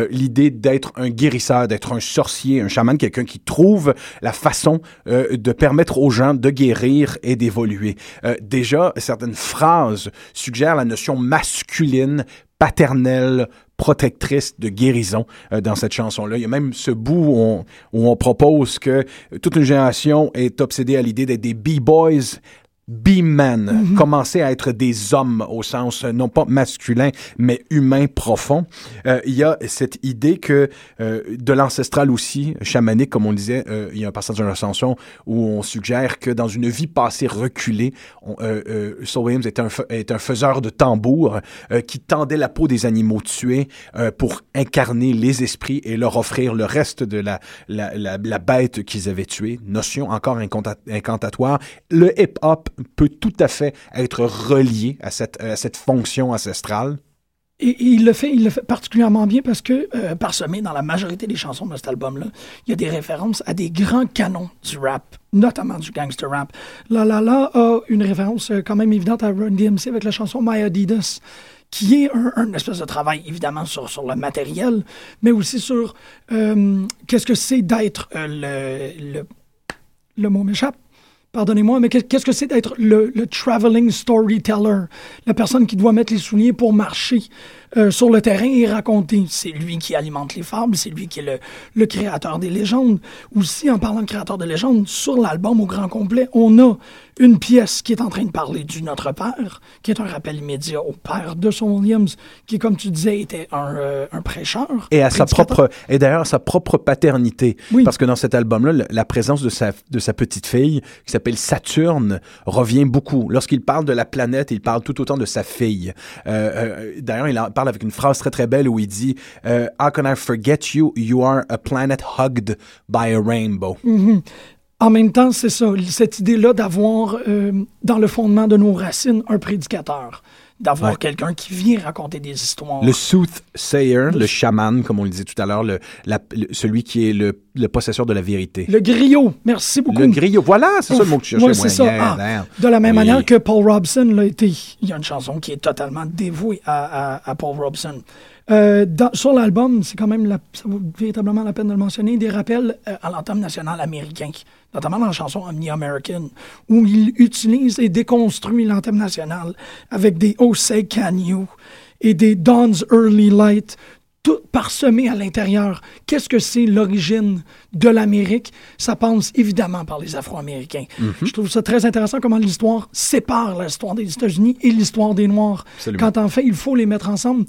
l'idée d'être un guérisseur, d'être un sorcier, un chaman, quelqu'un qui trouve la façon euh, de permettre aux gens de guérir et d'évoluer. Euh, déjà, certaines phrases suggèrent la notion masculine, paternelle, protectrice de guérison dans cette chanson-là. Il y a même ce bout où on, où on propose que toute une génération est obsédée à l'idée d'être des B-boys B-men, mhm. commencer à être des hommes au sens euh, non pas masculin, mais humain profond. Euh, il y a cette idée que euh, de l'ancestral aussi, chamanique, comme on disait, euh, il y a un passage de l'ascension où on suggère que dans une vie passée reculée, on, Saul Williams est un, est un faiseur de tambour qui tendait la peau des animaux tués pour incarner les esprits et leur offrir le reste de la, la, la, la bête qu'ils avaient tuée. Notion encore incantatoire. Le hip-hop peut tout à fait être relié à cette, à cette fonction ancestrale. Et, il le fait, il le fait particulièrement bien parce que, euh, parsemé dans la majorité des chansons de cet album-là, il y a des références à des grands canons du rap, notamment du gangster rap. La La La a une référence euh, quand même évidente à Run DMC avec la chanson My Adidas, qui est un, espèce de travail évidemment sur, sur le matériel, mais aussi sur euh, qu'est-ce que c'est d'être le, le, le mot m'échappe pardonnez-moi, mais qu'est-ce que c'est d'être le, traveling storyteller, la personne qui doit mettre les souliers pour marcher euh, sur le terrain et raconter. C'est lui qui alimente les fables, c'est lui qui est le, le, créateur des légendes. Aussi, en parlant de créateur de légendes, sur l'album au grand complet, on a une pièce qui est en train de parler du Notre Père, qui est un rappel immédiat au père de Son Williams, qui, comme tu disais, était un, euh, un prêcheur. Et à sa propre, et d'ailleurs sa propre paternité. Parce que dans cet album-là, la présence de sa, de sa petite fille, qui s'appelle Saturne, revient beaucoup. Lorsqu'il parle de la planète, il parle tout autant de sa fille. Euh, d'ailleurs, il en parle avec une phrase très très belle où il dit euh, How can I forget you? You are a planet hugged by a rainbow. Mm-hmm. En même temps, c'est ça, cette idée-là d'avoir euh, dans le fondement de nos racines un prédicateur d'avoir quelqu'un qui vient raconter des histoires. Le soothsayer, le, chaman, comme on le disait tout à l'heure, le, celui qui est le, le, possesseur de la vérité. Le griot, merci beaucoup. Le griot, voilà, c'est ça le mot que tu cherchais. Ouais, c'est ça. Ah, de la même manière que Paul Robson l'a été. Il y a une chanson qui est totalement dévouée à, à, à Paul Robson. Euh, sur l'album, c'est quand même, la, ça vaut véritablement la peine de le mentionner, des rappels euh, à l'entame national américain, notamment dans la chanson Omni-American, où il utilise et déconstruit l'anthem national avec des Oh Say Can You? Et des Dawn's Early Light, tout parsemé à l'intérieur. Qu'est-ce que c'est l'origine de l'Amérique? Ça passe évidemment par les Afro-Américains. Je trouve ça très intéressant comment l'histoire sépare l'histoire des États-Unis et l'histoire des Noirs. Absolument. Quand en fait, il faut les mettre ensemble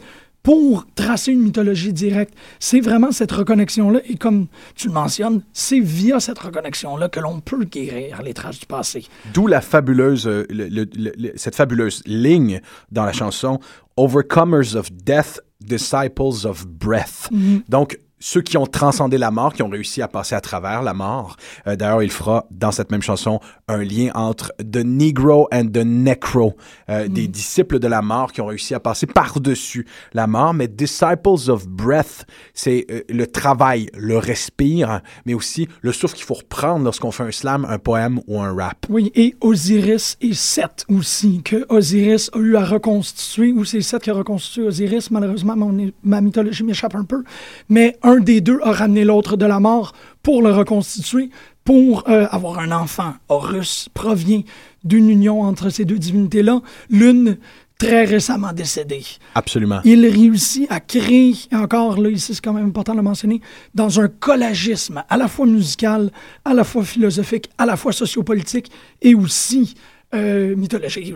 pour tracer une mythologie directe. C'est vraiment cette reconnexion-là. Et comme tu le mentionnes, c'est via cette reconnexion-là que l'on peut guérir les traces du passé. D'où la fabuleuse, euh, le- le- le- le- cette fabuleuse ligne dans la chanson Overcomers of Death, Disciples of Breath. Donc, ceux qui ont transcendé la mort, qui ont réussi à passer à travers la mort. Euh, D'ailleurs, il fera dans cette même chanson un lien entre The Negro and the Necro, euh, des disciples de la mort qui ont réussi à passer par-dessus la mort. Mais Disciples of Breath, c'est euh, le travail, le respire, mais aussi le souffle qu'il faut reprendre lorsqu'on fait un slam, un poème ou un rap. Oui, et Osiris et Seth aussi, que Osiris a eu à reconstituer, ou c'est Seth qui a reconstitué Osiris. Malheureusement, mon- ma mythologie m'échappe un peu. Mais un des deux a ramené l'autre de la mort pour le reconstituer, pour euh, avoir un enfant. Horus provient d'une union entre ces deux divinités-là, l'une très récemment décédée. Absolument. Il réussit à créer, et encore là, ici c'est quand même important de le mentionner, dans un collagisme à la fois musical, à la fois philosophique, à la fois sociopolitique et aussi euh, mythologique.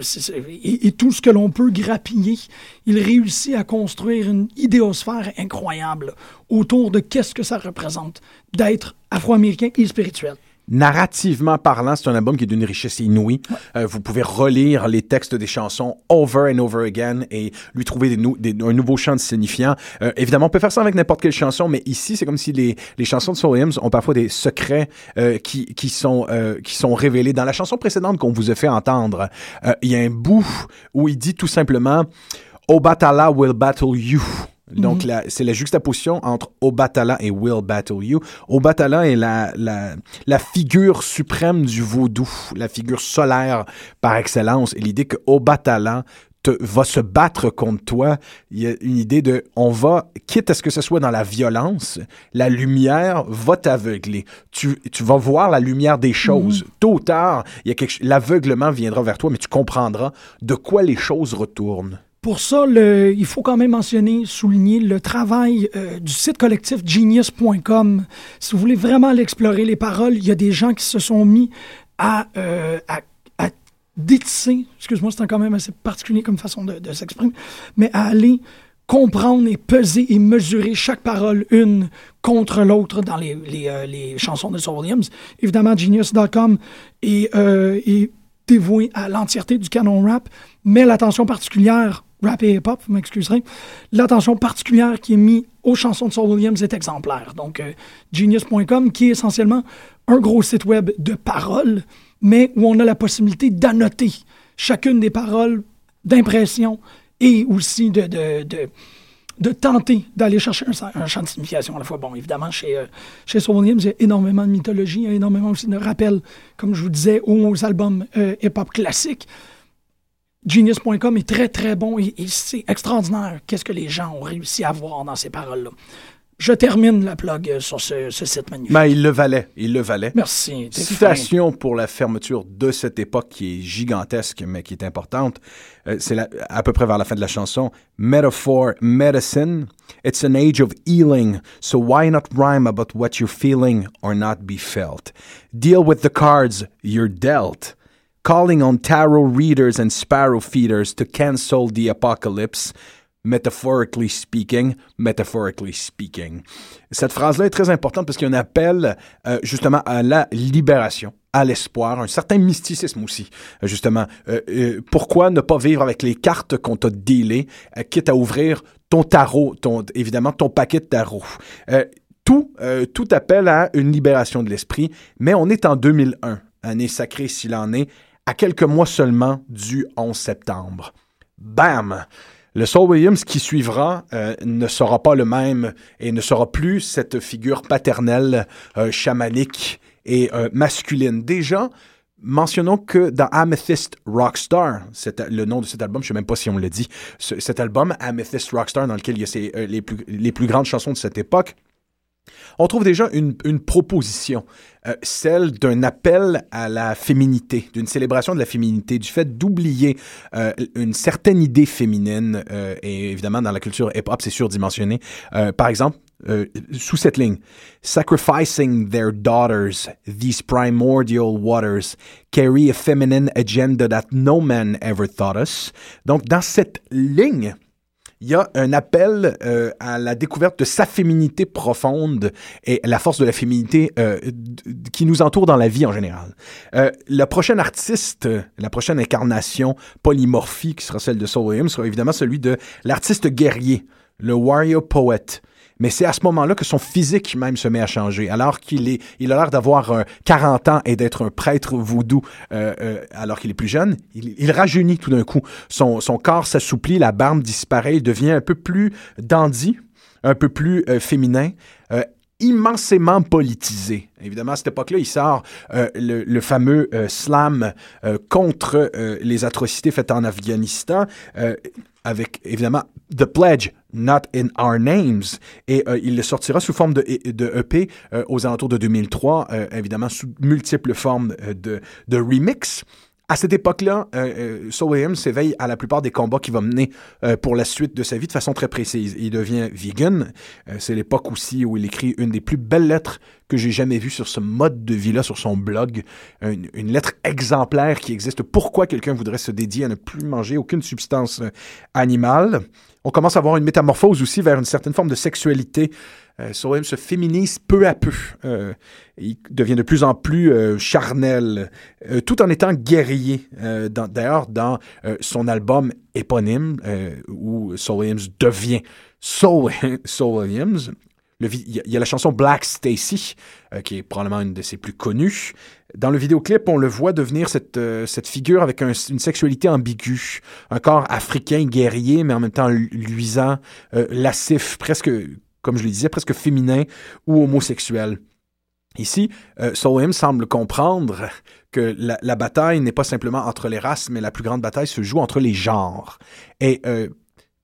Et, et tout ce que l'on peut grappiller, il réussit à construire une idéosphère incroyable autour de qu'est-ce que ça représente d'être afro-américain et spirituel. Narrativement parlant, c'est un album qui est d'une richesse inouïe. Euh, vous pouvez relire les textes des chansons over and over again et lui trouver des nou- des- un nouveau chant signifiant. Euh, évidemment, on peut faire ça avec n'importe quelle chanson, mais ici, c'est comme si les, les chansons de Soul Williams ont parfois des secrets euh, qui, qui, sont, euh, qui sont révélés. Dans la chanson précédente qu'on vous a fait entendre, euh, il y a un bout où il dit tout simplement « Obatala will battle you ». Donc, la- c'est la juxtaposition entre Obatala et Will Battle You. Obatala est la, la, la figure suprême du vaudou, la figure solaire par excellence. Et l'idée que Obatala te, va se battre contre toi, il y a une idée de on va, quitte à ce que ce soit dans la violence, la lumière va t'aveugler. Tu, tu vas voir la lumière des choses. Tôt ou tard, l'aveuglement viendra vers toi, mais tu comprendras de quoi les choses retournent. Pour ça, il faut quand même mentionner, souligner le travail euh, du site collectif genius.com. Si vous voulez vraiment aller explorer les paroles, il y a des gens qui se sont mis à, euh, détisser, excuse-moi, c'est quand même assez particulier comme façon de, de s'exprimer, mais à aller comprendre et peser et mesurer chaque parole une contre l'autre dans les, les, euh, les chansons de Saul Williams. Évidemment, genius.com est, euh, est dévoué à l'entièreté du canon rap, mais l'attention particulière, rap et hip-hop, vous m'excuserez, l'attention particulière qui est mise aux chansons de Saul Williams est exemplaire. Donc, euh, genius.com, qui est essentiellement un gros site web de paroles, mais où on a la possibilité d'annoter chacune des paroles, d'impression et aussi de, de, de, tenter d'aller chercher un, un champ de signification à la fois. Bon, évidemment, chez, euh, chez Saul Williams, il y a énormément de mythologie, il y a énormément aussi de rappels, comme je vous disais, aux albums euh, hip-hop classiques. Genius.com est très, très bon et, et c'est extraordinaire qu'est-ce que les gens ont réussi à voir dans ces paroles-là. Je termine la plug euh, sur ce, ce site magnifique. Mais il le valait, il le valait. Merci. fin. Citation pour la fermeture de cette époque qui est gigantesque, mais qui est importante. Euh, c'est à peu près vers la fin de la chanson. Metaphor, medicine. It's an age of healing, so why not rhyme about what you're feeling or not be felt? Deal with the cards you're dealt. Calling on tarot readers and sparrow feeders to cancel the apocalypse. Metaphorically speaking, metaphorically speaking. Cette phrase-là est très importante parce qu'il y a un appel euh, justement à la libération, à l'espoir, un certain mysticisme aussi, euh, justement. Euh, pourquoi ne pas vivre avec les cartes qu'on t'a dealées, quitte à ouvrir ton tarot, évidemment ton paquet de tarot? Tout, tout appelle à une libération de l'esprit, mais on est en 2001, année sacrée s'il en est, à quelques mois seulement du 11 septembre. Bam! Le Saul Williams qui suivra euh, ne sera pas le même et ne sera plus cette figure paternelle, euh, chamanique et euh, masculine. Déjà, mentionnons que dans Amethyst Rockstar, c'est le nom de cet album, je ne sais même pas si on le dit, ce- cet album Amethyst Rockstar dans lequel il y a les, plus, les plus grandes chansons de cette époque, on trouve déjà une, proposition, euh, celle d'un appel à la féminité, d'une célébration de la féminité, du fait d'oublier euh, une certaine idée féminine, euh, et évidemment dans la culture hip-hop, c'est surdimensionné. Par exemple, sous cette ligne, sacrificing their daughters, these primordial waters carry a feminine agenda that no man ever thought us. Donc, dans cette ligne, il y a un appel euh, à la découverte de sa féminité profonde et la force de la féminité euh, qui nous entoure dans la vie en général. Euh, le prochain artiste, la prochaine incarnation polymorphie qui sera celle de Soul Williams sera évidemment celui de l'artiste guerrier, le warrior poet. Mais c'est à ce moment-là que son physique même se met à changer. Alors qu'il est, il a l'air d'avoir euh, 40 ans et d'être un prêtre voodoo euh, euh, alors qu'il est plus jeune, il, rajeunit tout d'un coup. Son, son corps s'assouplit, la barbe disparaît, il devient un peu plus dandy, un peu plus euh, féminin. euh, immensément politisé. Évidemment, à cette époque-là, il sort euh, le, fameux euh, slam euh, contre euh, les atrocités faites en Afghanistan, euh, avec évidemment The Pledge, Not in Our Names, et euh, il le sortira sous forme de, de EP euh, aux alentours de 2003, euh, évidemment sous multiples formes de, de remix. À cette époque-là, euh, euh, Saul Williams s'éveille à la plupart des combats qu'il va mener euh, pour la suite de sa vie de façon très précise. Il devient vegan. Euh, c'est l'époque aussi où il écrit une des plus belles lettres que j'ai jamais vues sur ce mode de vie-là, sur son blog. Une, lettre exemplaire qui existe. Pourquoi quelqu'un voudrait se dédier à ne plus manger aucune substance euh, animale? On commence à avoir une métamorphose aussi vers une certaine forme de sexualité. Euh, Williams se féminise peu à peu. Euh, il devient de plus en plus euh, charnel, euh, tout en étant guerrier. D'ailleurs, dans son album éponyme, où Saul Williams devient Saul (laughs) Williams, il y, a- la chanson Black Stacy, qui est probablement une de ses plus connues. Dans le vidéoclip, on le voit devenir cette, cette figure avec un- une sexualité ambiguë, un corps africain guerrier, mais en même temps luisant, euh, lascif, presque, comme je le disais, presque féminin ou homosexuel. Ici, euh, semble comprendre que la, bataille n'est pas simplement entre les races, mais la plus grande bataille se joue entre les genres. Et euh,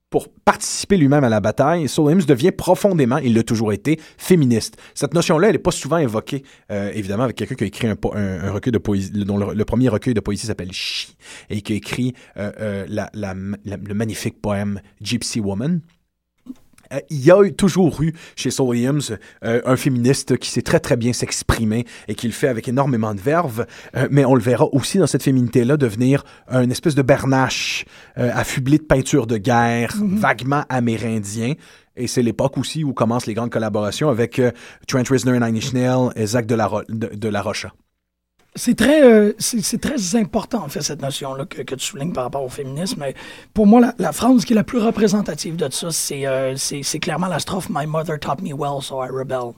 pour participer lui-même à la bataille, Williams devient profondément, il l'a toujours été, féministe. Cette notion-là, elle n'est pas souvent évoquée, euh, évidemment, avec quelqu'un qui a écrit un, recueil de poésie, dont le, premier recueil de poésie s'appelle Chi, et qui a écrit euh, le magnifique poème Gypsy Woman. Euh, il y a eu- toujours eu chez Saul Williams euh, un féministe qui sait très très bien s'exprimer et qui le fait avec énormément de verve, euh, mais on le verra aussi dans cette féminité-là devenir une espèce de bernache affublé de peinture de guerre, vaguement amérindien. Et c'est l'époque aussi où commencent les grandes collaborations avec Trent Reznor et Nine Inch Nails et Zach de la, Ro- de, de la Rocha. C'est très, euh, c'est très important, en fait, cette notion-là que, que tu soulignes par rapport au féminisme. Pour moi, la, la phrase qui est la plus représentative de ça, c'est euh, clairement la strophe My mother taught me well, so I rebel.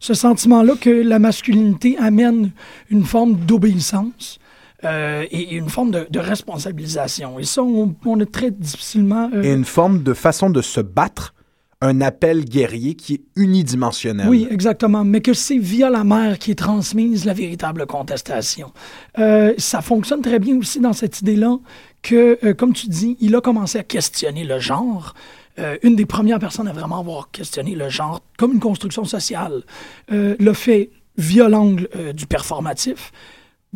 Ce sentiment-là que la masculinité amène une forme d'obéissance. euh, et, et une forme de, de responsabilisation. Et ça, on, on est très difficilement... euh, Et une forme de façon de se battre, un appel guerrier qui est unidimensionnel. Oui, exactement. Mais que c'est via la mère qui est transmise la véritable contestation. Euh, ça fonctionne très bien aussi dans cette idée-là que, euh, comme tu dis, il a commencé à questionner le genre. Euh, une des premières personnes à vraiment avoir questionné le genre comme une construction sociale l'a fait via l'angle du performatif.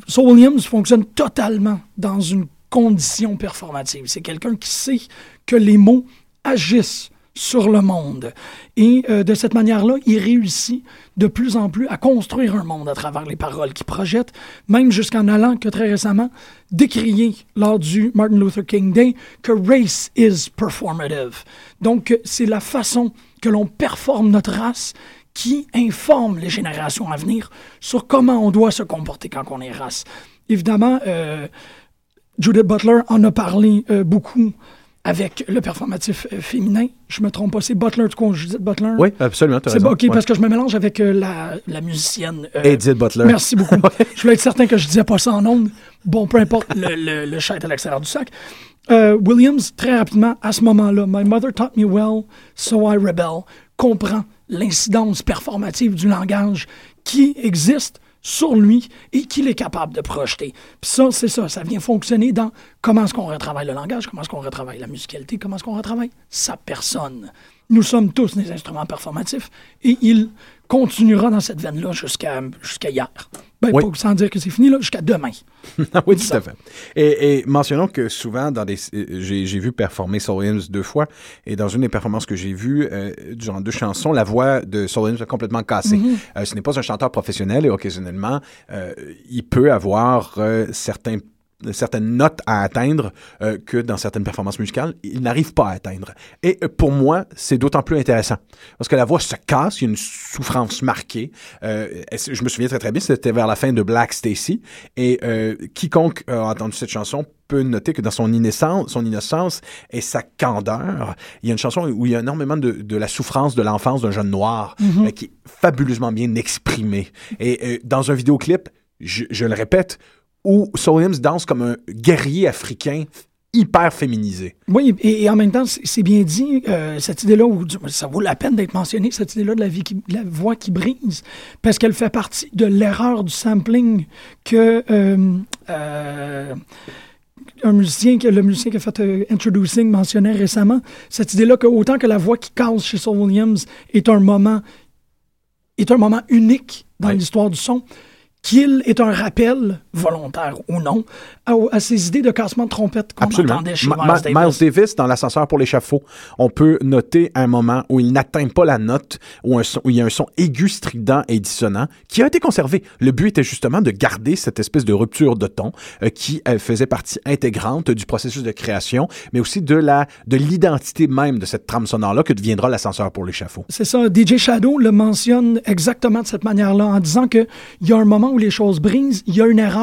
Saul Williams fonctionne totalement dans une condition performative. C'est quelqu'un qui sait que les mots agissent sur le monde. Et euh, de cette manière-là, il réussit de plus en plus à construire un monde à travers les paroles qu'il projette, même jusqu'en allant, que très récemment, décrier lors du Martin Luther King Day que race is performative. Donc, c'est la façon que l'on performe notre race qui informe les générations à venir sur comment on doit se comporter quand on est race. Évidemment, euh, Judith Butler en a parlé euh, beaucoup avec le performatif euh, féminin. Je me trompe pas, c'est Butler, tu connais Judith Butler? Oui, absolument. C'est OK, Ouais. parce que je me mélange avec euh, la, la musicienne. euh, Edith Butler. Merci beaucoup. (laughs) Je voulais être certain que je disais pas ça en ondes. Bon, peu importe, le, le, le chat est à l'extérieur du sac. Euh, Williams, très rapidement, à ce moment-là, My mother taught me well, so I rebel, comprend l'incidence performative du langage qui existe sur lui et qu'il est capable de projeter. Puis ça, c'est ça, ça vient fonctionner dans comment est-ce qu'on retravaille le langage, comment est-ce qu'on retravaille la musicalité, comment est-ce qu'on retravaille sa personne. Nous sommes tous des instruments performatifs et il continuera dans cette veine-là jusqu'à jusqu'à hier. Ben, Oui. pas sans dire que c'est fini, là, jusqu'à demain. Ah (laughs) oui, tout à fait. Et, et mentionnons que souvent, dans des, euh, j'ai, vu performer Soul Williams deux fois, et dans une des performances que j'ai vues, euh, durant deux chansons, la voix de Soul Williams est complètement cassée. Euh, ce n'est pas un chanteur professionnel, et occasionnellement, euh, il peut avoir certains certaines notes à atteindre euh, que dans certaines performances musicales, il n'arrive pas à atteindre. Et euh, pour moi, c'est d'autant plus intéressant parce que la voix se casse, il y a une souffrance marquée. Euh, je me souviens très très bien, c'était vers la fin de Black Stacy et euh, quiconque a entendu cette chanson peut noter que dans son innocence, son innocence et sa candeur, il y a une chanson où il y a énormément de, de la souffrance de l'enfance d'un jeune noir euh, qui est fabuleusement bien exprimée. Et dans un vidéoclip, je, je le répète, où Soul Williams danse comme un guerrier africain hyper féminisé. Oui, et, et en même temps, c'est bien dit, euh, cette idée-là, où ça vaut la peine d'être mentionné, cette idée-là de la, vie qui, de la voix qui brise, parce qu'elle fait partie de l'erreur du sampling que euh, euh, un musicien, que le musicien qui a fait euh, Introducing mentionnait récemment, cette idée-là que autant que la voix qui casse chez Soul Williams est un moment, est un moment unique dans l'histoire du son, qu'il est un rappel, volontaire ou non, à, à ces idées de cassement de trompette qu'on entendait chez Miles Davis. Miles Davis, dans l'ascenseur pour l'échafaud, on peut noter un moment où il n'atteint pas la note, où, un son- où il y a un son aigu, strident et dissonant, qui a été conservé. Le but était justement de garder cette espèce de rupture de ton euh, qui euh, faisait partie intégrante du processus de création, mais aussi de la de l'identité même de cette trame sonore-là que deviendra l'ascenseur pour l'échafaud. C'est ça. DJ Shadow le mentionne exactement de cette manière-là, en disant qu'il y a un moment où les choses brisent, il y a une erreur.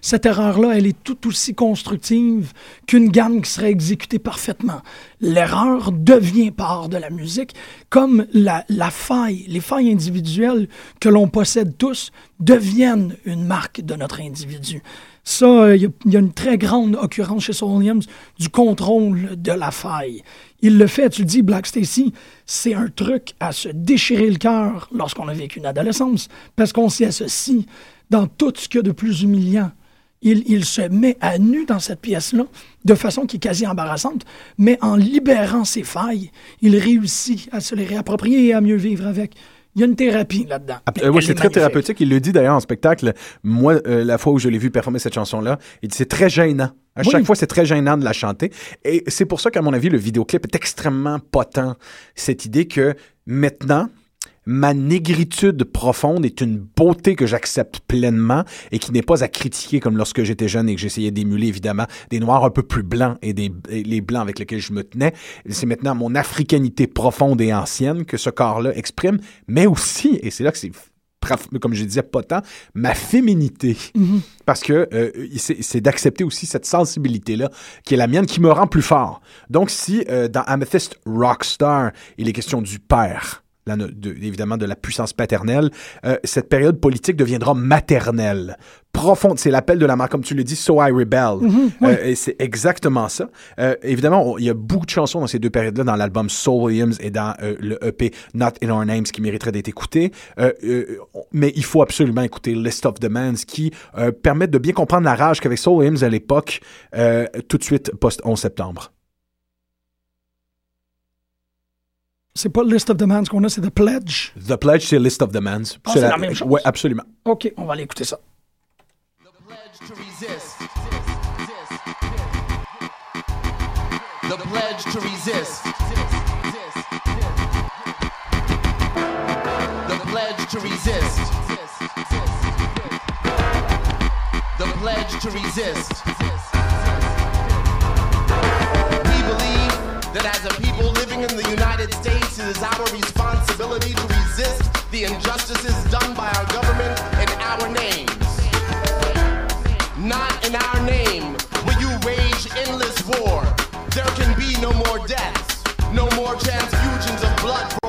Cette erreur-là, elle est tout aussi constructive qu'une gamme qui serait exécutée parfaitement. L'erreur devient part de la musique, comme la, faille, les failles individuelles que l'on possède tous deviennent une marque de notre individu. Ça, euh, il y, y a une très grande occurrence chez Soul Williams du contrôle de la faille. Il le fait, tu le dis, Black Stacy, c'est un truc à se déchirer le cœur lorsqu'on a vécu une adolescence, parce qu'on s'y associe dans tout ce qu'il y a de plus humiliant. Il, il se met à nu dans cette pièce-là, de façon qui est quasi embarrassante, mais en libérant ses failles, il réussit à se les réapproprier et à mieux vivre avec. Il y a une thérapie là-dedans. Euh, oui, est c'est très thérapeutique. Il le dit d'ailleurs en spectacle. Moi, euh, la fois où je l'ai vu performer cette chanson-là, il dit c'est très gênant. À Oui. chaque fois, c'est très gênant de la chanter. Et c'est pour ça qu'à mon avis, le vidéoclip est extrêmement potent. Cette idée que maintenant, ma négritude profonde est une beauté que j'accepte pleinement et qui n'est pas à critiquer comme lorsque j'étais jeune et que j'essayais d'émuler évidemment des noirs un peu plus blancs et, des, et les blancs avec lesquels je me tenais. C'est maintenant mon africanité profonde et ancienne que ce corps-là exprime, mais aussi, et c'est là que c'est comme je disais, potent, ma féminité. Parce que euh, c'est c'est d'accepter aussi cette sensibilité-là qui est la mienne, qui me rend plus fort. Donc, si euh, dans Amethyst Rockstar, il est question du père, la no- de- évidemment de la puissance paternelle, euh, cette période politique deviendra maternelle, profonde. C'est l'appel de la mère, comme tu le dis, So I Rebel. Euh, et c'est exactement ça. Euh, évidemment, il y a beaucoup de chansons dans ces deux périodes-là, dans l'album Soul Williams et dans le EP Not in Our Names, qui mériteraient d'être on- mais il faut absolument écouter List of Demands, qui permettent de bien comprendre la rage qu'avec Soul Williams à l'époque, tout de suite post-11 septembre. C'est pas le List of Demands qu'on a, c'est The Pledge. The Pledge, c'est List of Demands. Ah, c'est la même chose? Oui, absolument. OK, on va aller écouter ça. pledge to resist. The pledge to resist. The pledge to resist. The pledge to resist. That as a people living in the United States, it is our responsibility to resist the injustices done by our government in our names. Not in our name will you wage endless war. There can be no more deaths, no more transfusions of blood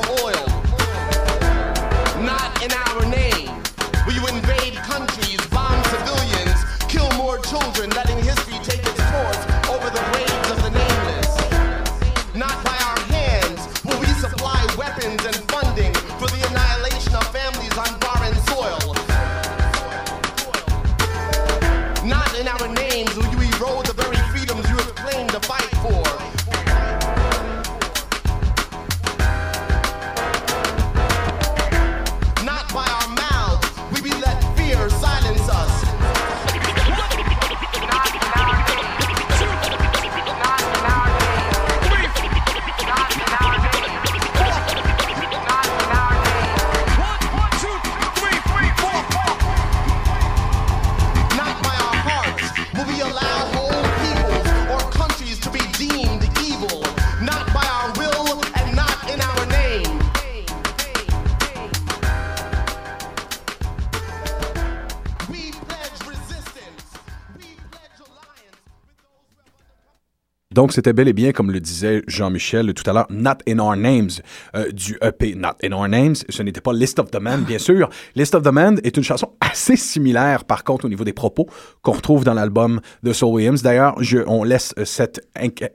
Donc, c'était bel et bien, comme le disait Jean-Michel tout à l'heure, Not in Our Names euh, du EP Not in Our Names. Ce n'était pas List of the Man, bien sûr. List of the Man est une chanson assez similaire, par contre, au niveau des propos qu'on retrouve dans l'album de Saul Williams. D'ailleurs, on laisse euh, cette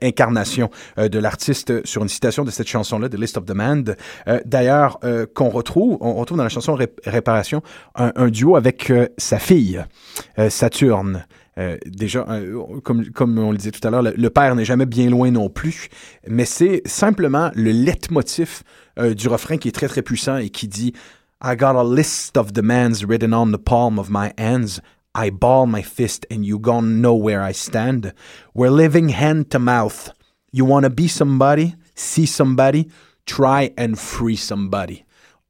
incarnation euh, de l'artiste sur une citation de cette chanson-là, de List of the Man. D'ailleurs, qu'on retrouve, on retrouve dans la chanson Réparation un duo avec sa fille, Saturne. Euh, déjà, euh, comme, on le disait tout à l'heure, le, père n'est jamais bien loin non plus, mais c'est simplement le leitmotiv euh, du refrain qui est très très puissant et qui dit I got a list of demands written on the palm of my hands. I ball my fist and you gonna know where I stand. We're living hand to mouth. You wanna be somebody, see somebody, try and free somebody.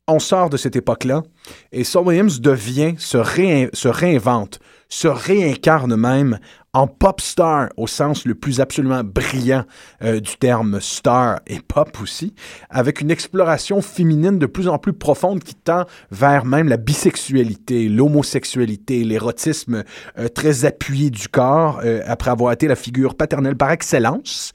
On sort de cette époque-là et Saul Williams devient, se réinvente se réincarne même en pop star au sens le plus absolument brillant euh, du terme star et pop aussi, avec une exploration féminine de plus en plus profonde qui tend vers même la bisexualité, l'homosexualité, l'érotisme euh, très appuyé du corps, euh, après avoir été la figure paternelle par excellence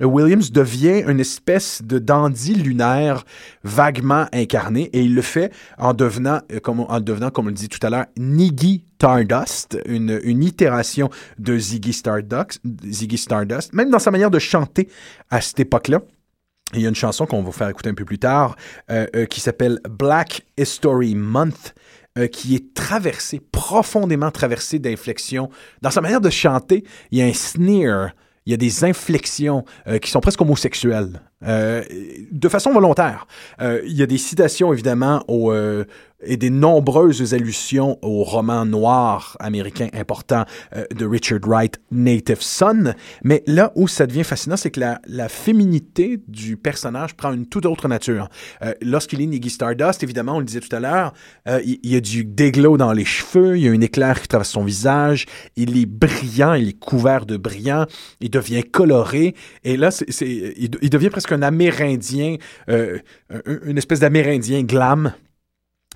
Williams devient une espèce de dandy lunaire vaguement incarné et il le fait en devenant, euh, comme, en devenant, comme on le dit tout à l'heure, Niggy Stardust, une, une itération de Ziggy Stardust, Ziggy Stardust, même dans sa manière de chanter à cette époque-là. Il y a une chanson qu'on va faire écouter un peu plus tard euh, euh, qui s'appelle Black History Month qui est traversée, profondément traversée d'inflexions. Dans sa manière de chanter, il y a un sneer il y a des inflexions euh, qui sont presque homosexuelles, euh, de façon volontaire. Euh, il y a des citations, évidemment, au, et des nombreuses allusions au roman noir américain important euh, de Richard Wright, Native Son. Mais là où ça devient fascinant, c'est que la, féminité du personnage prend une toute autre nature. Euh, Lorsqu'il est Niggy Stardust, évidemment, on le disait tout à l'heure, euh, il, y a du déglo dans les cheveux, il y a une éclair qui traverse son visage, il est brillant, il est couvert de brillant, il devient coloré, et là, il, devient presque un Amérindien, euh, une espèce d'Amérindien glam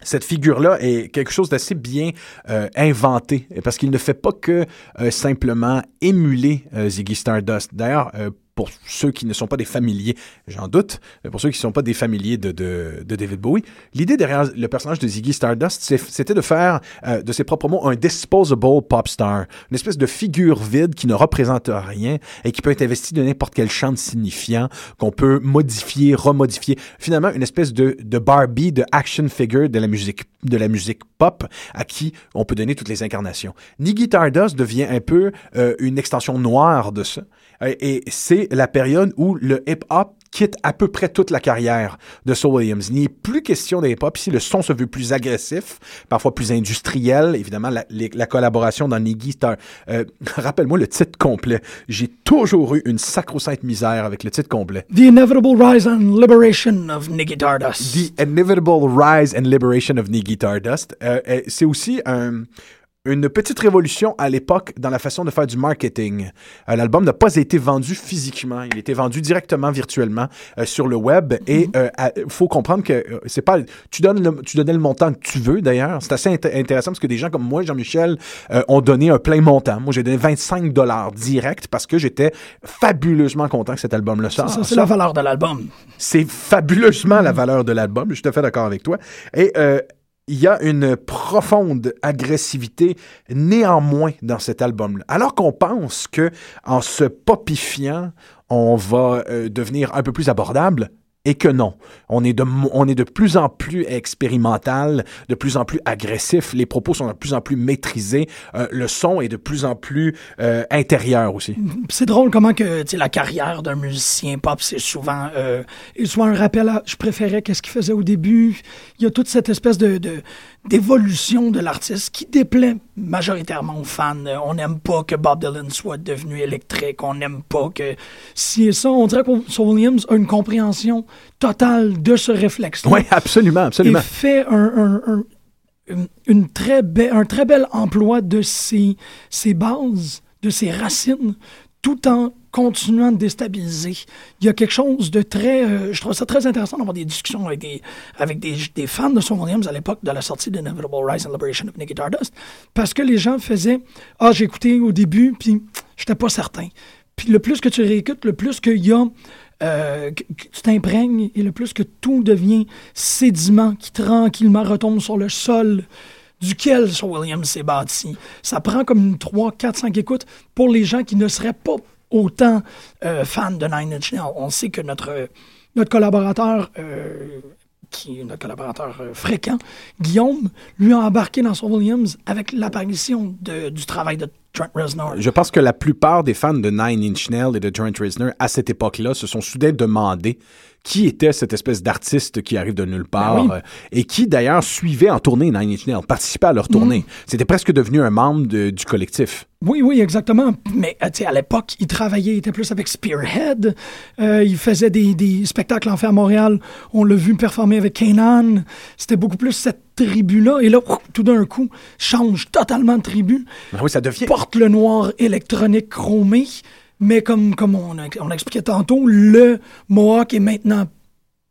cette figure-là est quelque chose d'assez bien euh, inventé parce qu'il ne fait pas que euh, simplement émuler euh, Ziggy Stardust. D'ailleurs, pour ceux qui ne sont pas des familiers, j'en doute, pour ceux qui ne sont pas des familiers de, de, de David Bowie, l'idée derrière le personnage de Ziggy Stardust, c'était de faire euh, de ses propres mots un disposable pop star, une espèce de figure vide qui ne représente rien et qui peut être investie de n'importe quel champ signifiant qu'on peut modifier, remodifier. Finalement, une espèce de, de Barbie, de action figure de la musique de la musique pop à qui on peut donner toutes les incarnations. Niggy Stardust devient un peu euh, une extension noire de ça. Et c'est la période où le hip-hop quitte à peu près toute la carrière de Saul Williams. Il n'est plus question dhip hop Ici, le son se veut plus agressif, parfois plus industriel. Évidemment, la, collaboration dans Niggy. Euh, (laughs) rappelle-moi le titre complet. J'ai toujours eu une sacro-sainte misère avec le titre complet. The Inevitable Rise and Liberation of Niggy Stardust. The Inevitable Rise and Liberation of Niggy Stardust. Euh, euh, c'est aussi un une petite révolution à l'époque dans la façon de faire du marketing. Euh, l'album n'a pas été vendu physiquement, il était vendu directement virtuellement euh, sur le web et il mhm. euh, faut comprendre que c'est pas tu donnes le, tu donnais le montant que tu veux d'ailleurs, c'est assez intéressant parce que des gens comme moi Jean-Michel ont donné un plein montant. Moi j'ai donné 25 dollars direct parce que j'étais fabuleusement content que cet album le sorte. C'est la valeur de l'album. C'est fabuleusement la valeur de l'album, je suis tout à fait d'accord avec toi et il y a une profonde agressivité néanmoins dans cet album-là. Alors qu'on pense que en se popifiant, on va euh, devenir un peu plus abordable, et que non. On est, de, plus en plus expérimental, de plus en plus agressif, les propos sont de plus en plus maîtrisés, euh, le son est de plus en plus euh, intérieur aussi. C'est drôle comment que la carrière d'un musicien pop, c'est souvent, euh, souvent un rappel à je préférais qu'est-ce qu'il faisait au début. Il y a toute cette espèce d'évolution de l'artiste qui déplaît majoritairement aux fans. On n'aime pas que Bob Dylan soit devenu électrique, on n'aime pas que si et ça, on dirait que Williams a une compréhension totale de ce réflexe. Oui, absolument, absolument. Il fait un, une très un très bel emploi de ses, ses bases, de ses racines, tout en continuant de déstabiliser. Il y a quelque chose de très... Euh, je trouve ça très intéressant d'avoir des discussions avec des, avec des, des fans de Son Williams à l'époque de la sortie de Inevitable Rise and Liberation of Nicky Stardust, parce que les gens faisaient « Ah, j'ai écouté au début, puis j'étais pas certain. » Puis le plus que tu réécoutes, le plus qu'il y a euh, tu t'imprègnes et le plus que tout devient sédiment qui tranquillement retombe sur le sol duquel Sir Williams s'est bâti. Ça prend comme une 3, 4, 5 écoutes pour les gens qui ne seraient pas autant euh, fans de Nine Inch Nails. On sait que notre, notre collaborateur, euh, qui est notre collaborateur fréquent, Guillaume, lui a embarqué dans Sir Williams avec l'apparition du travail de Trent Reznor. Je pense que la plupart des fans de Nine Inch Nails et de Trent Reznor à cette époque-là se sont soudain demandé qui était cette espèce d'artiste qui arrive de nulle part Ben oui. euh, et qui d'ailleurs suivait en tournée Nine Inch Nails, participait à leur tournée. C'était presque devenu un membre de- du collectif. Oui, oui, exactement. Mais euh, à l'époque, il travaillait, il était plus avec Spearhead. Euh, il faisait des, des spectacles en fait à Montréal. On l'a vu performer avec Kanan. C'était beaucoup plus cette tribu-là. Et là, tout d'un coup, change totalement de tribu. Ah oui, ça devient Porte le noir électronique chromé. Mais comme, comme on, a- on expliquait tantôt, le Mohawk est maintenant